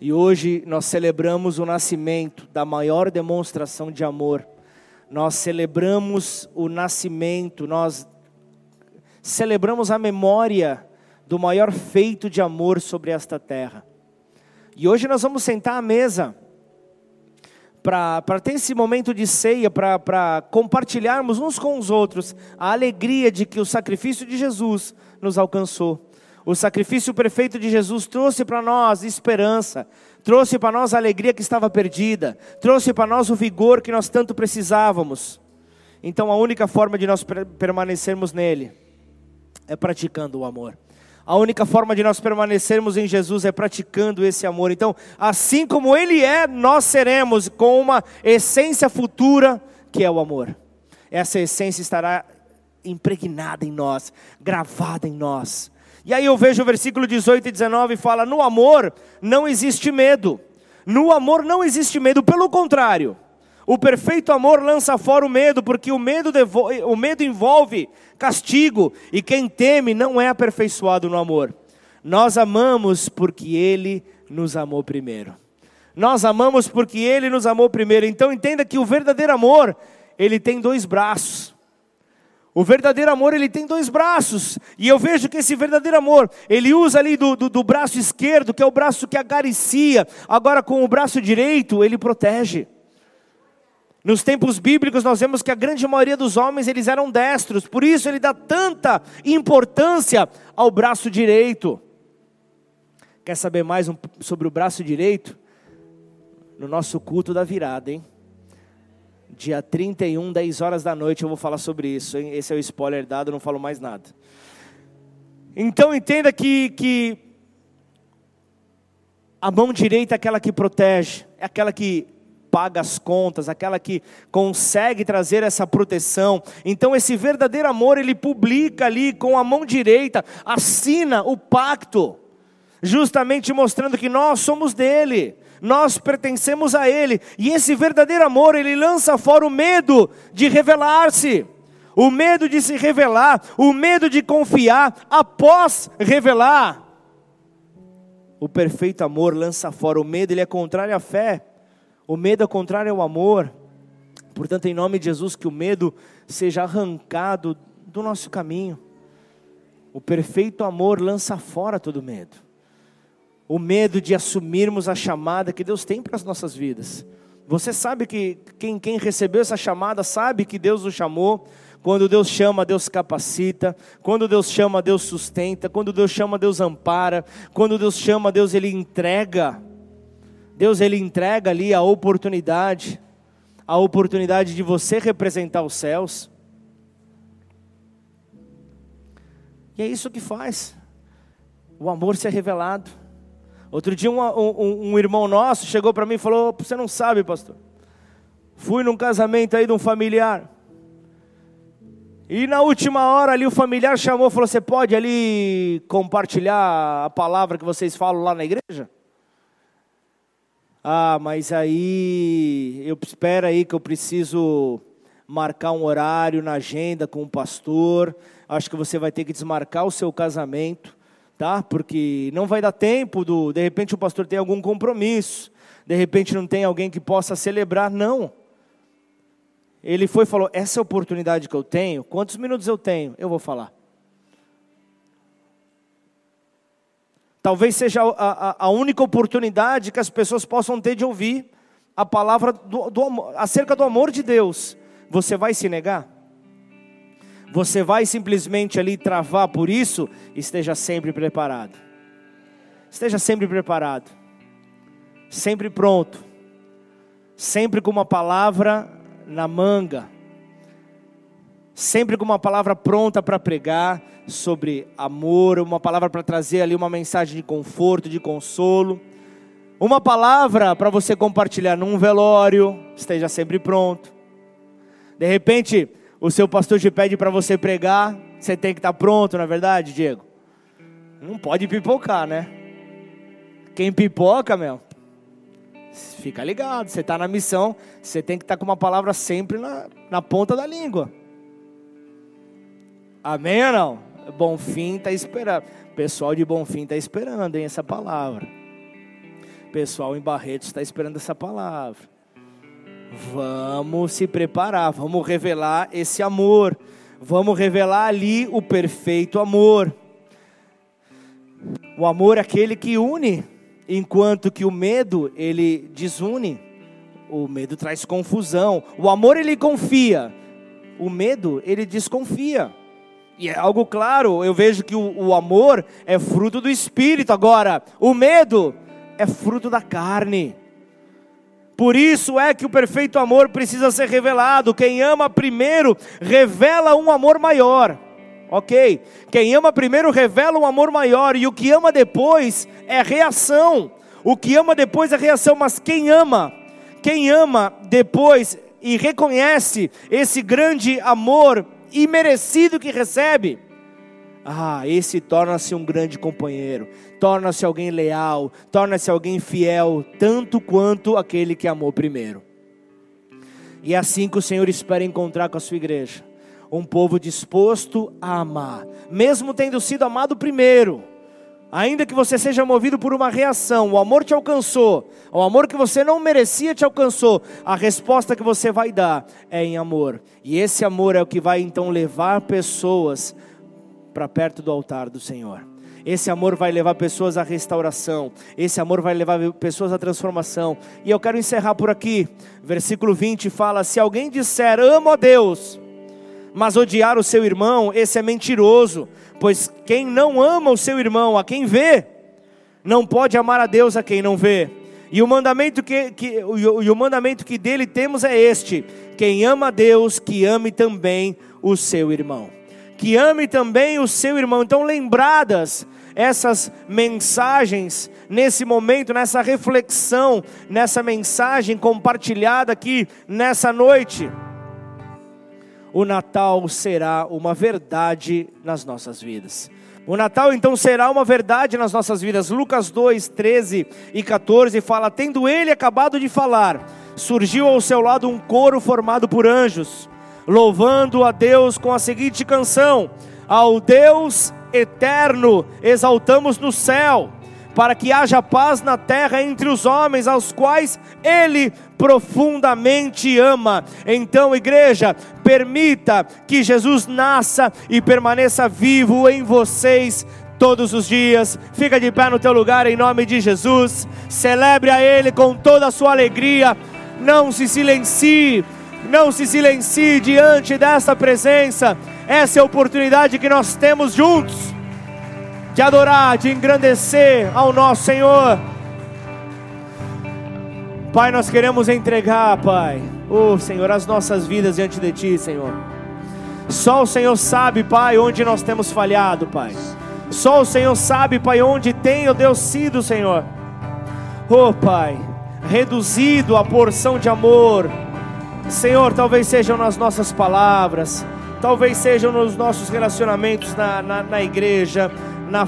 E hoje nós celebramos o nascimento da maior demonstração de amor. Nós celebramos o nascimento, nós celebramos a memória do maior feito de amor sobre esta terra. E hoje nós vamos sentar à mesa para ter esse momento de ceia, para compartilharmos uns com os outros a alegria de que o sacrifício de Jesus nos alcançou. O sacrifício perfeito de Jesus trouxe para nós esperança, trouxe para nós a alegria que estava perdida, trouxe para nós o vigor que nós tanto precisávamos. Então a única forma de nós permanecermos nele é praticando o amor. A única forma de nós permanecermos em Jesus é praticando esse amor. Então, assim como Ele é, nós seremos com uma essência futura que é o amor. Essa essência estará impregnada em nós, gravada em nós. E aí eu vejo o versículo 18 e 19 fala: No amor não existe medo. No amor não existe medo, pelo contrário. O perfeito amor lança fora o medo, porque o medo, o medo envolve castigo, e quem teme não é aperfeiçoado no amor. Nós amamos porque Ele nos amou primeiro. Nós amamos porque Ele nos amou primeiro. Então entenda que o verdadeiro amor, ele tem dois braços. O verdadeiro amor ele tem dois braços, e eu vejo que esse verdadeiro amor, ele usa ali do, do, do braço esquerdo, que é o braço que acaricia, agora com o braço direito ele protege. Nos tempos bíblicos nós vemos que a grande maioria dos homens eles eram destros, por isso ele dá tanta importância ao braço direito. Quer saber mais um, sobre o braço direito? No nosso culto da virada, hein? Dia 31, 10 horas da noite, eu vou falar sobre isso. Hein? Esse é o spoiler dado, não falo mais nada. Então entenda que, que a mão direita é aquela que protege, é aquela que paga as contas, aquela que consegue trazer essa proteção. Então esse verdadeiro amor, ele publica ali com a mão direita, assina o pacto, justamente mostrando que nós somos dele. Nós pertencemos a Ele, e esse verdadeiro amor, ele lança fora o medo de revelar-se, o medo de se revelar, o medo de confiar após revelar. O perfeito amor lança fora o medo, ele é contrário à fé. O medo é contrário ao amor. Portanto, em nome de Jesus, que o medo seja arrancado do nosso caminho. O perfeito amor lança fora todo medo. O medo de assumirmos a chamada que Deus tem para as nossas vidas. Você sabe que quem, quem recebeu essa chamada sabe que Deus o chamou. Quando Deus chama, Deus capacita. Quando Deus chama, Deus sustenta. Quando Deus chama, Deus ampara. Quando Deus chama, Deus ele entrega. Deus ele entrega ali a oportunidade, a oportunidade de você representar os céus. E é isso que faz o amor ser revelado. Outro dia um, um, um irmão nosso chegou para mim e falou: Você não sabe, pastor. Fui num casamento aí de um familiar. E na última hora ali o familiar chamou e falou: Você pode ali compartilhar a palavra que vocês falam lá na igreja? Ah, mas aí eu espero aí que eu preciso marcar um horário na agenda com o pastor. Acho que você vai ter que desmarcar o seu casamento, tá? Porque não vai dar tempo do, de repente o pastor tem algum compromisso, de repente não tem alguém que possa celebrar, não. Ele foi e falou: "Essa oportunidade que eu tenho. Quantos minutos eu tenho? Eu vou falar. Talvez seja a, a, a, única oportunidade que as pessoas possam ter de ouvir a palavra do, do, acerca do amor de Deus. Você vai se negar? Você vai simplesmente ali travar por isso? Esteja sempre preparado. Esteja sempre preparado. Sempre pronto. Sempre com uma palavra na manga. sempre com uma palavra pronta para pregar sobre amor, uma palavra para trazer ali uma mensagem de conforto, de consolo, uma palavra para você compartilhar num velório, esteja sempre pronto. De repente, o seu pastor te pede para você pregar, você tem que estar tá pronto, na é verdade, Diego? Não pode pipocar, né? Quem pipoca, meu, fica ligado, você está na missão, você tem que estar tá com uma palavra sempre na, na ponta da língua. Amém ou não? Bonfim está esperando. Pessoal de Bonfim está esperando, hein, essa palavra. Pessoal em Barretos está esperando essa palavra. Vamos se preparar, vamos revelar esse amor. Vamos revelar ali o perfeito amor. O amor é aquele que une, enquanto que o medo ele desune. O medo traz confusão. O amor ele confia. O medo ele desconfia. E é algo claro, eu vejo que o, o amor é fruto do espírito. Agora, o medo é fruto da carne. Por isso é que o perfeito amor precisa ser revelado. Quem ama primeiro revela um amor maior. Ok? Quem ama primeiro revela um amor maior, e o que ama depois é reação. O que ama depois é reação, mas quem ama, quem ama depois e reconhece esse grande amor imerecido que recebe, ah, esse torna-se um grande companheiro, torna-se alguém leal, torna-se alguém fiel, tanto quanto aquele que amou primeiro. E é assim que o Senhor espera encontrar com a sua igreja, um povo disposto a amar, mesmo tendo sido amado primeiro. Ainda que você seja movido por uma reação, o amor te alcançou, o amor que você não merecia te alcançou, a resposta que você vai dar é em amor. E esse amor é o que vai então levar pessoas para perto do altar do Senhor. Esse amor vai levar pessoas à restauração. Esse amor vai levar pessoas à transformação. E eu quero encerrar por aqui. Versículo 20 fala: Se alguém disser amo a Deus, mas odiar o seu irmão, esse é mentiroso. Pois quem não ama o seu irmão, a quem vê, não pode amar a Deus a quem não vê. E o mandamento que, que, e o mandamento que dele temos é este: quem ama a Deus, que ame também o seu irmão que ame também o seu irmão. Então, lembradas essas mensagens nesse momento, nessa reflexão, nessa mensagem compartilhada aqui nessa noite, o Natal será uma verdade nas nossas vidas. O Natal então será uma verdade nas nossas vidas. Lucas 2, 13 e 14 fala: Tendo ele acabado de falar, surgiu ao seu lado um coro formado por anjos louvando a Deus com a seguinte canção: Ao Deus eterno exaltamos no céu, para que haja paz na terra entre os homens, aos quais Ele profundamente ama. Então, igreja, permita que Jesus nasça e permaneça vivo em vocês todos os dias. Fica de pé no teu lugar em nome de Jesus. Celebre a Ele com toda a sua alegria. Não se silencie não se silencie diante dessa presença. Essa é a oportunidade que nós temos juntos de adorar, de engrandecer ao nosso Senhor. Pai, nós queremos entregar, Pai, oh Senhor, as nossas vidas diante de Ti, Senhor. Só o Senhor sabe, Pai, onde nós temos falhado, Pai. Só o Senhor sabe, Pai, onde tem, oh Deus, sido, Senhor. Oh, Pai, reduzido a porção de amor Senhor, talvez sejam nas nossas palavras, talvez sejam nos nossos relacionamentos na, na, na igreja, na,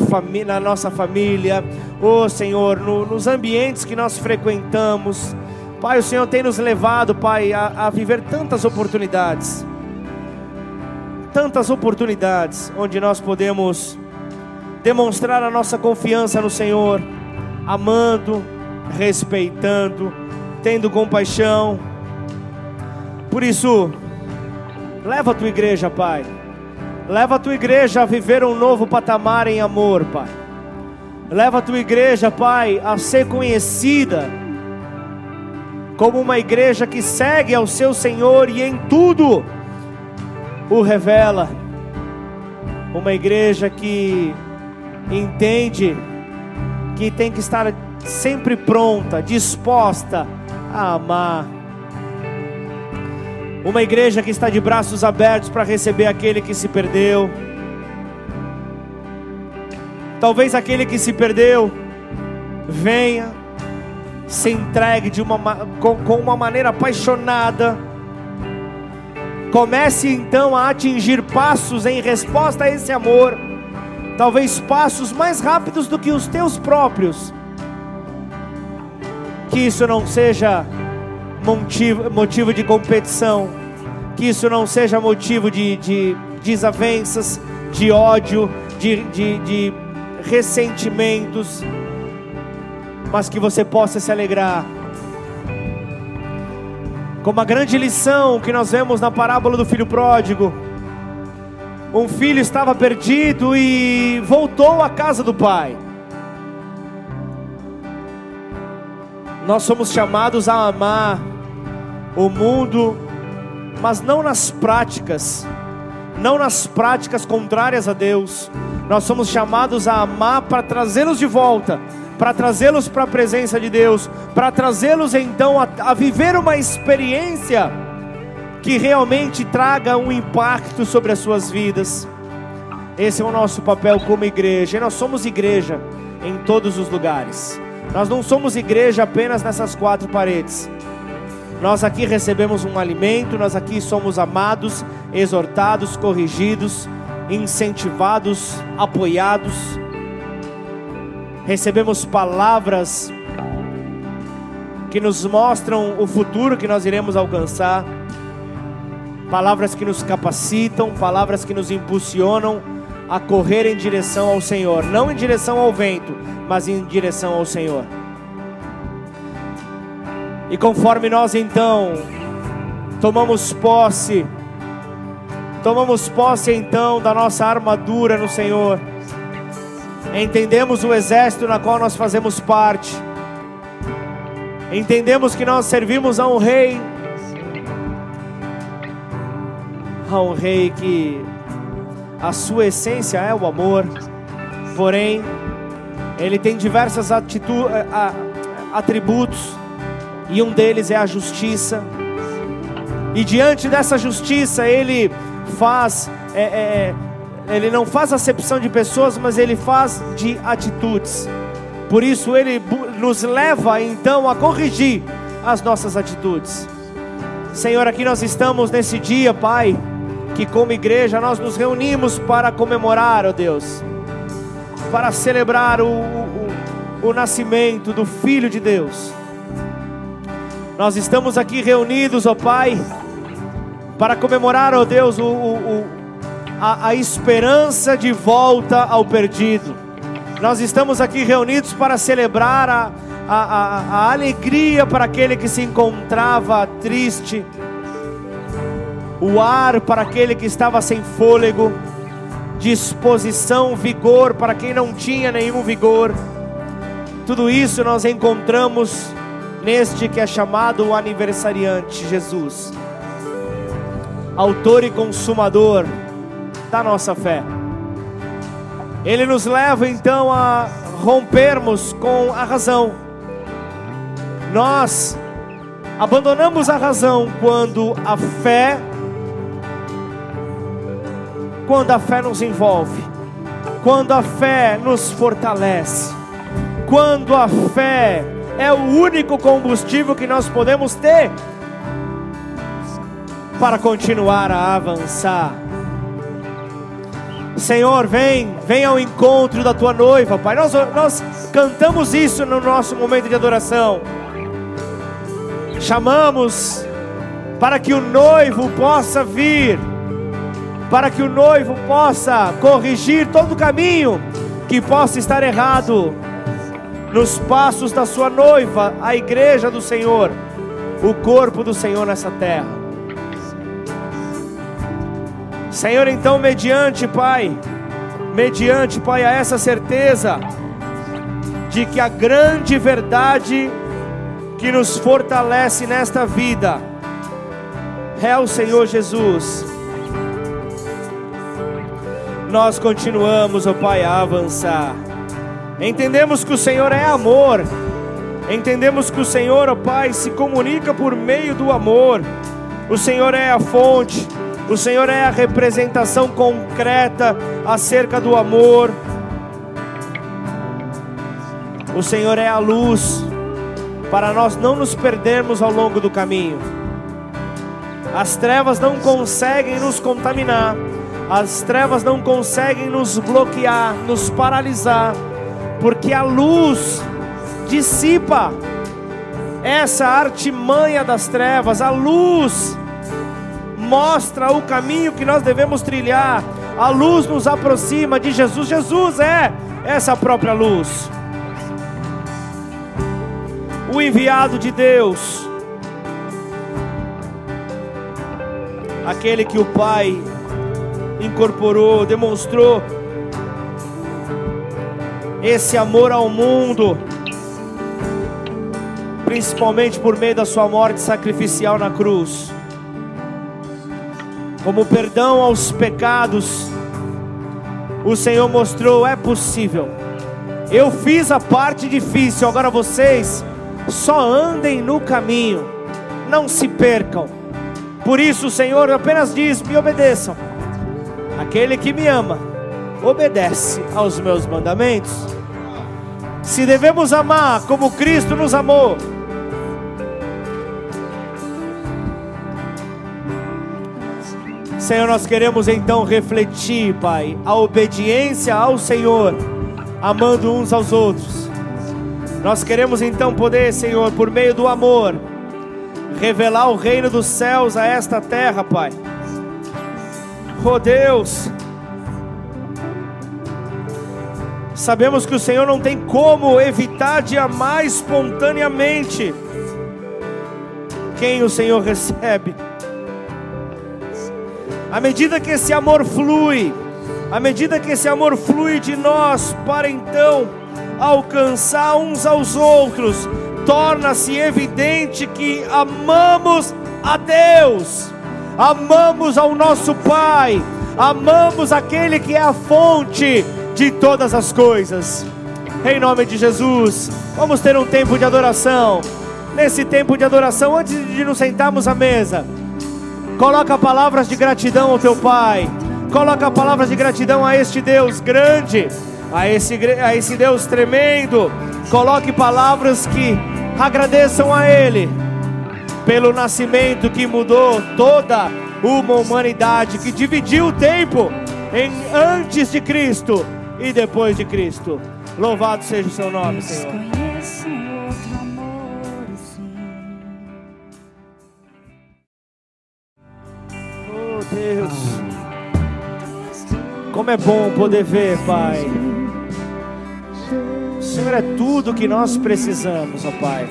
na, nossa família, oh Senhor, no, nos ambientes que nós frequentamos. Pai, o Senhor tem nos levado, Pai, a, a viver tantas oportunidades, tantas oportunidades onde nós podemos demonstrar a nossa confiança no Senhor, amando, respeitando, tendo compaixão por isso, leva a tua igreja, Pai. Leva a tua igreja a viver um novo patamar em amor, Pai. Leva a tua igreja, Pai, a ser conhecida como uma igreja que segue ao seu Senhor e em tudo o revela. Uma igreja que entende que tem que estar sempre pronta, disposta a amar Uma igreja que está de braços abertos para receber aquele que se perdeu. Talvez aquele que se perdeu venha, se entregue de uma, com, com uma maneira apaixonada. Comece então a atingir passos em resposta a esse amor, talvez passos mais rápidos do que os teus próprios. Que isso não seja motivo, motivo de competição, que isso não seja motivo de, de desavenças, de ódio, de, de, de ressentimentos, mas que você possa se alegrar. Como a grande lição que nós vemos na parábola do filho pródigo. Um filho estava perdido e voltou à casa do pai. Nós somos chamados a amar o mundo, mas não nas práticas, não nas práticas contrárias a Deus. Nós somos chamados a amar para trazê-los de volta, para trazê-los para a presença de Deus, para trazê-los então a, a viver uma experiência que realmente traga um impacto sobre as suas vidas. Esse é o nosso papel como igreja, e nós somos igreja em todos os lugares. Nós não somos igreja apenas nessas quatro paredes. Nós aqui recebemos um alimento, nós aqui somos amados, exortados, corrigidos, incentivados, apoiados. Recebemos palavras que nos mostram o futuro que nós iremos alcançar, palavras que nos capacitam, palavras que nos impulsionam a correr em direção ao Senhor, não em direção ao vento, mas em direção ao Senhor. E conforme nós então tomamos posse, tomamos posse então da nossa armadura no Senhor, entendemos o exército na qual nós fazemos parte, entendemos que nós servimos a um rei, a um rei que a sua essência é o amor, porém, ele tem diversas atitudes, atributos e um deles é a justiça. E diante dessa justiça, ele faz, é, é, é, ele não faz acepção de pessoas, mas ele faz de atitudes. Por isso, ele nos leva então a corrigir as nossas atitudes. Senhor, aqui nós estamos nesse dia, Pai, que como igreja nós nos reunimos para comemorar, ó oh Deus, para celebrar o, o, o nascimento do Filho de Deus nós estamos aqui reunidos, ó Pai, para comemorar, ó Deus, o, o, a, a esperança de volta ao perdido. Nós estamos aqui reunidos para celebrar a, a, a, a alegria para aquele que se encontrava triste, o ar para aquele que estava sem fôlego, disposição, vigor para quem não tinha nenhum vigor. Tudo isso nós encontramos neste que é chamado o aniversariante, Jesus, autor e consumador da nossa fé. Ele nos leva então a rompermos com a razão. Nós abandonamos a razão quando a fé quando a fé nos envolve, quando a fé nos fortalece, quando a fé é o único combustível que nós podemos ter para continuar a avançar. Senhor, vem, vem ao encontro da tua noiva, Pai. Nós, nós cantamos isso no nosso momento de adoração. Chamamos para que o noivo possa vir, para que o noivo possa corrigir todo o caminho que possa estar errado nos passos da sua noiva, a igreja do Senhor, o corpo do Senhor nessa terra. Senhor, então, mediante, Pai, mediante, Pai, a essa certeza de que a grande verdade que nos fortalece nesta vida é o Senhor Jesus. Nós continuamos, ó Pai, a avançar Entendemos que o Senhor é amor. Entendemos que o Senhor, ó Pai, se comunica por meio do amor. O Senhor é a fonte, o Senhor é a representação concreta acerca do amor. O Senhor é a luz para nós não nos perdermos ao longo do caminho. As trevas não conseguem nos contaminar, as trevas não conseguem nos bloquear, nos paralisar, porque a luz dissipa essa artimanha das trevas, a luz mostra o caminho que nós devemos trilhar, a luz nos aproxima de Jesus, Jesus é essa própria luz, o enviado de Deus, aquele que o Pai incorporou, demonstrou esse amor ao mundo, principalmente por meio da sua morte sacrificial na cruz, como perdão aos pecados, o Senhor mostrou: é possível. Eu fiz a parte difícil, agora vocês só andem no caminho, não se percam. Por isso o Senhor apenas diz: me obedeçam. Aquele que me ama, obedece aos meus mandamentos. Se devemos amar como Cristo nos amou, Senhor, nós queremos então refletir, Pai, a obediência ao Senhor, amando uns aos outros. Nós queremos então poder, Senhor, por meio do amor, revelar o reino dos céus a esta terra, Pai. Oh Deus, sabemos que o Senhor não tem como evitar de amar espontaneamente quem o Senhor recebe. À medida que esse amor flui, à medida que esse amor flui de nós para então alcançar uns aos outros, torna-se evidente que amamos a Deus, amamos ao nosso Pai, amamos aquele que é a fonte de todas as coisas. Em nome de Jesus, vamos ter um tempo de adoração. Nesse tempo de adoração, antes de nos sentarmos à mesa, Coloca palavras de gratidão ao teu Pai. Coloca palavras de gratidão a este Deus grande, a esse, a esse Deus tremendo. Coloque palavras que agradeçam a Ele pelo nascimento que mudou toda uma humanidade, que dividiu o tempo em antes de Cristo e depois de Cristo. Louvado seja o seu nome, Senhor. Deus. Como é bom poder ver, Pai. O Senhor é tudo que nós precisamos, ó Pai.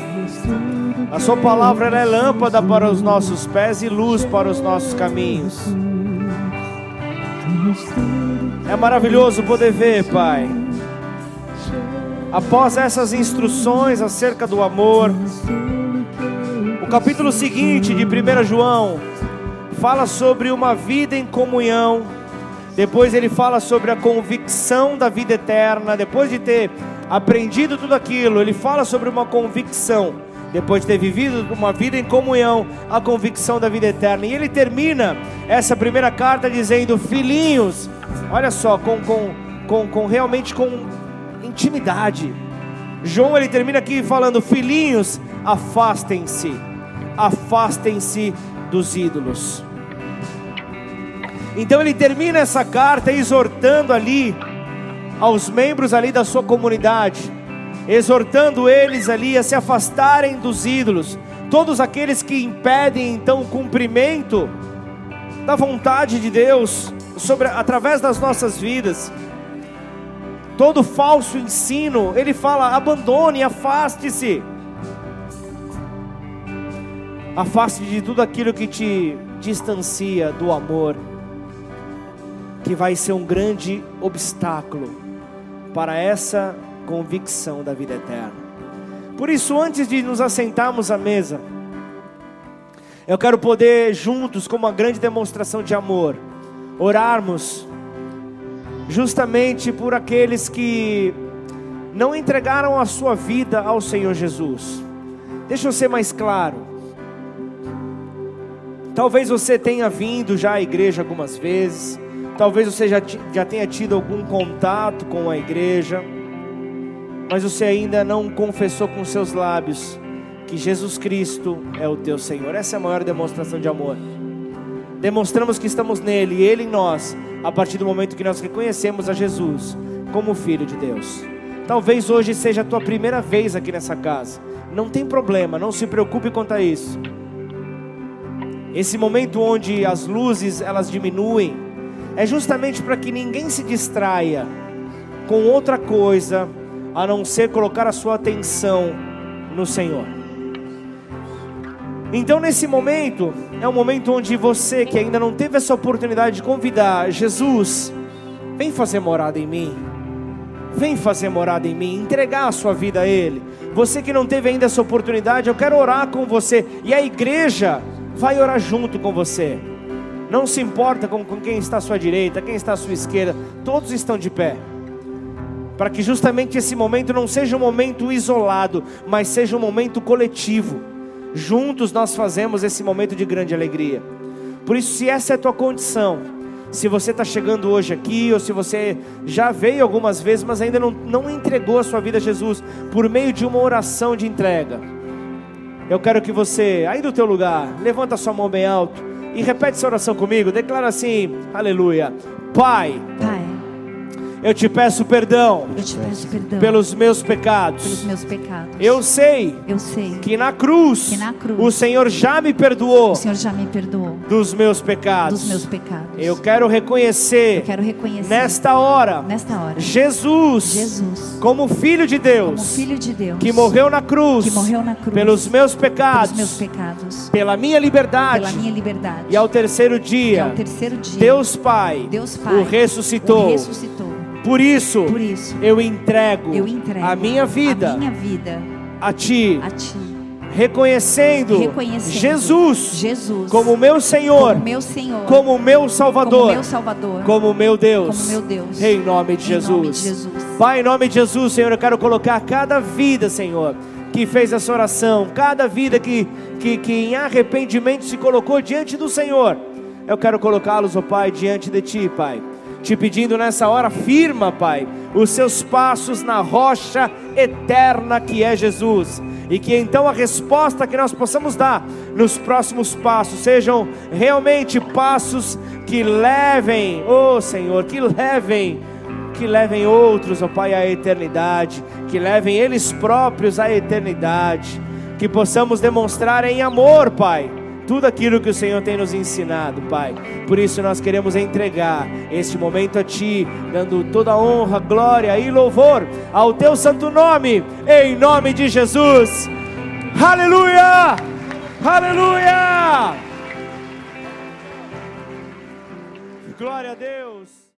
A Sua palavra é lâmpada para os nossos pés e luz para os nossos caminhos. É maravilhoso poder ver, Pai. Após essas instruções acerca do amor, o capítulo seguinte de 1 João fala sobre uma vida em comunhão. Depois ele fala sobre a convicção da vida eterna. Depois de ter aprendido tudo aquilo, ele fala sobre uma convicção. Depois de ter vivido uma vida em comunhão, a convicção da vida eterna. E ele termina essa primeira carta dizendo: Filhinhos, olha só, com, com, com, com realmente com intimidade. João ele termina aqui falando: Filhinhos, afastem-se, afastem-se dos ídolos. Então ele termina essa carta exortando ali aos membros ali da sua comunidade, exortando eles ali a se afastarem dos ídolos, todos aqueles que impedem então o cumprimento da vontade de Deus sobre através das nossas vidas. Todo falso ensino, ele fala: abandone, afaste-se. Afaste de tudo aquilo que te distancia do amor que vai ser um grande obstáculo para essa convicção da vida eterna. Por isso, antes de nos assentarmos à mesa, eu quero poder juntos, como uma grande demonstração de amor, orarmos justamente por aqueles que não entregaram a sua vida ao Senhor Jesus. Deixa eu ser mais claro. Talvez você tenha vindo já à igreja algumas vezes, talvez você já, já tenha tido algum contato com a igreja, mas você ainda não confessou com seus lábios que Jesus Cristo é o teu Senhor. Essa é a maior demonstração de amor. Demonstramos que estamos nele e ele em nós, a partir do momento que nós reconhecemos a Jesus como Filho de Deus. Talvez hoje seja a tua primeira vez aqui nessa casa. Não tem problema, não se preocupe quanto a isso. Esse momento onde as luzes elas diminuem é justamente para que ninguém se distraia com outra coisa a não ser colocar a sua atenção no Senhor. Então, nesse momento, é um momento onde você que ainda não teve essa oportunidade de convidar Jesus, vem fazer morada em mim. Vem fazer morada em mim, entregar a sua vida a Ele. Você que não teve ainda essa oportunidade, eu quero orar com você. E a igreja vai orar junto com você. Não se importa com, com quem está à sua direita, quem está à sua esquerda, todos estão de pé. Para que justamente esse momento não seja um momento isolado, mas seja um momento coletivo. Juntos nós fazemos esse momento de grande alegria. Por isso, se essa é a tua condição, se você está chegando hoje aqui, ou se você já veio algumas vezes, mas ainda não, não entregou a sua vida a Jesus, por meio de uma oração de entrega, eu quero que você, aí do teu lugar, levanta a sua mão bem alto e repete essa oração comigo. Declara assim: Aleluia. Pai. Pai. Eu te peço perdão. Eu te peço perdão pelos meus pecados. pelos meus pecados. Eu sei Eu sei que na cruz, Que na cruz o Senhor já me perdoou o Senhor já me perdoou dos meus pecados. dos meus pecados. Eu quero reconhecer Eu quero reconhecer nesta hora nesta hora Jesus, Jesus como filho de Deus, como filho de Deus que morreu na cruz, que morreu na cruz pelos meus pelos pecados, meus pecados, pela minha liberdade, pela minha liberdade. e ao terceiro E dia, ao terceiro dia Deus Pai, Deus Pai o ressuscitou. o ressuscitou. Por isso, Por isso eu entrego, eu entrego a minha vida a minha vida a Ti, a ti, reconhecendo, reconhecendo Jesus Jesus como meu Senhor, como meu Senhor, como meu Salvador, como meu Salvador, como meu Deus, como meu Deus. em nome de Em Jesus. nome de Jesus. Pai, em nome de Jesus, Senhor, eu quero colocar cada vida, Senhor, que fez essa oração, cada vida que, que, que em arrependimento se colocou diante do Senhor, eu quero colocá-los, ó Pai, diante de Ti, Pai. Te pedindo nessa hora, firma, Pai, os seus passos na rocha eterna que é Jesus. E que então a resposta que nós possamos dar nos próximos passos sejam realmente passos que levem, oh Senhor, que levem que levem outros, ó Pai, à eternidade, que levem eles próprios à eternidade, que possamos demonstrar em amor, Pai, tudo aquilo que o Senhor tem nos ensinado, Pai. Por isso nós queremos entregar este momento a Ti, dando toda honra, glória e louvor ao Teu santo nome, em nome de Jesus. Aleluia! Aleluia! Glória a Deus.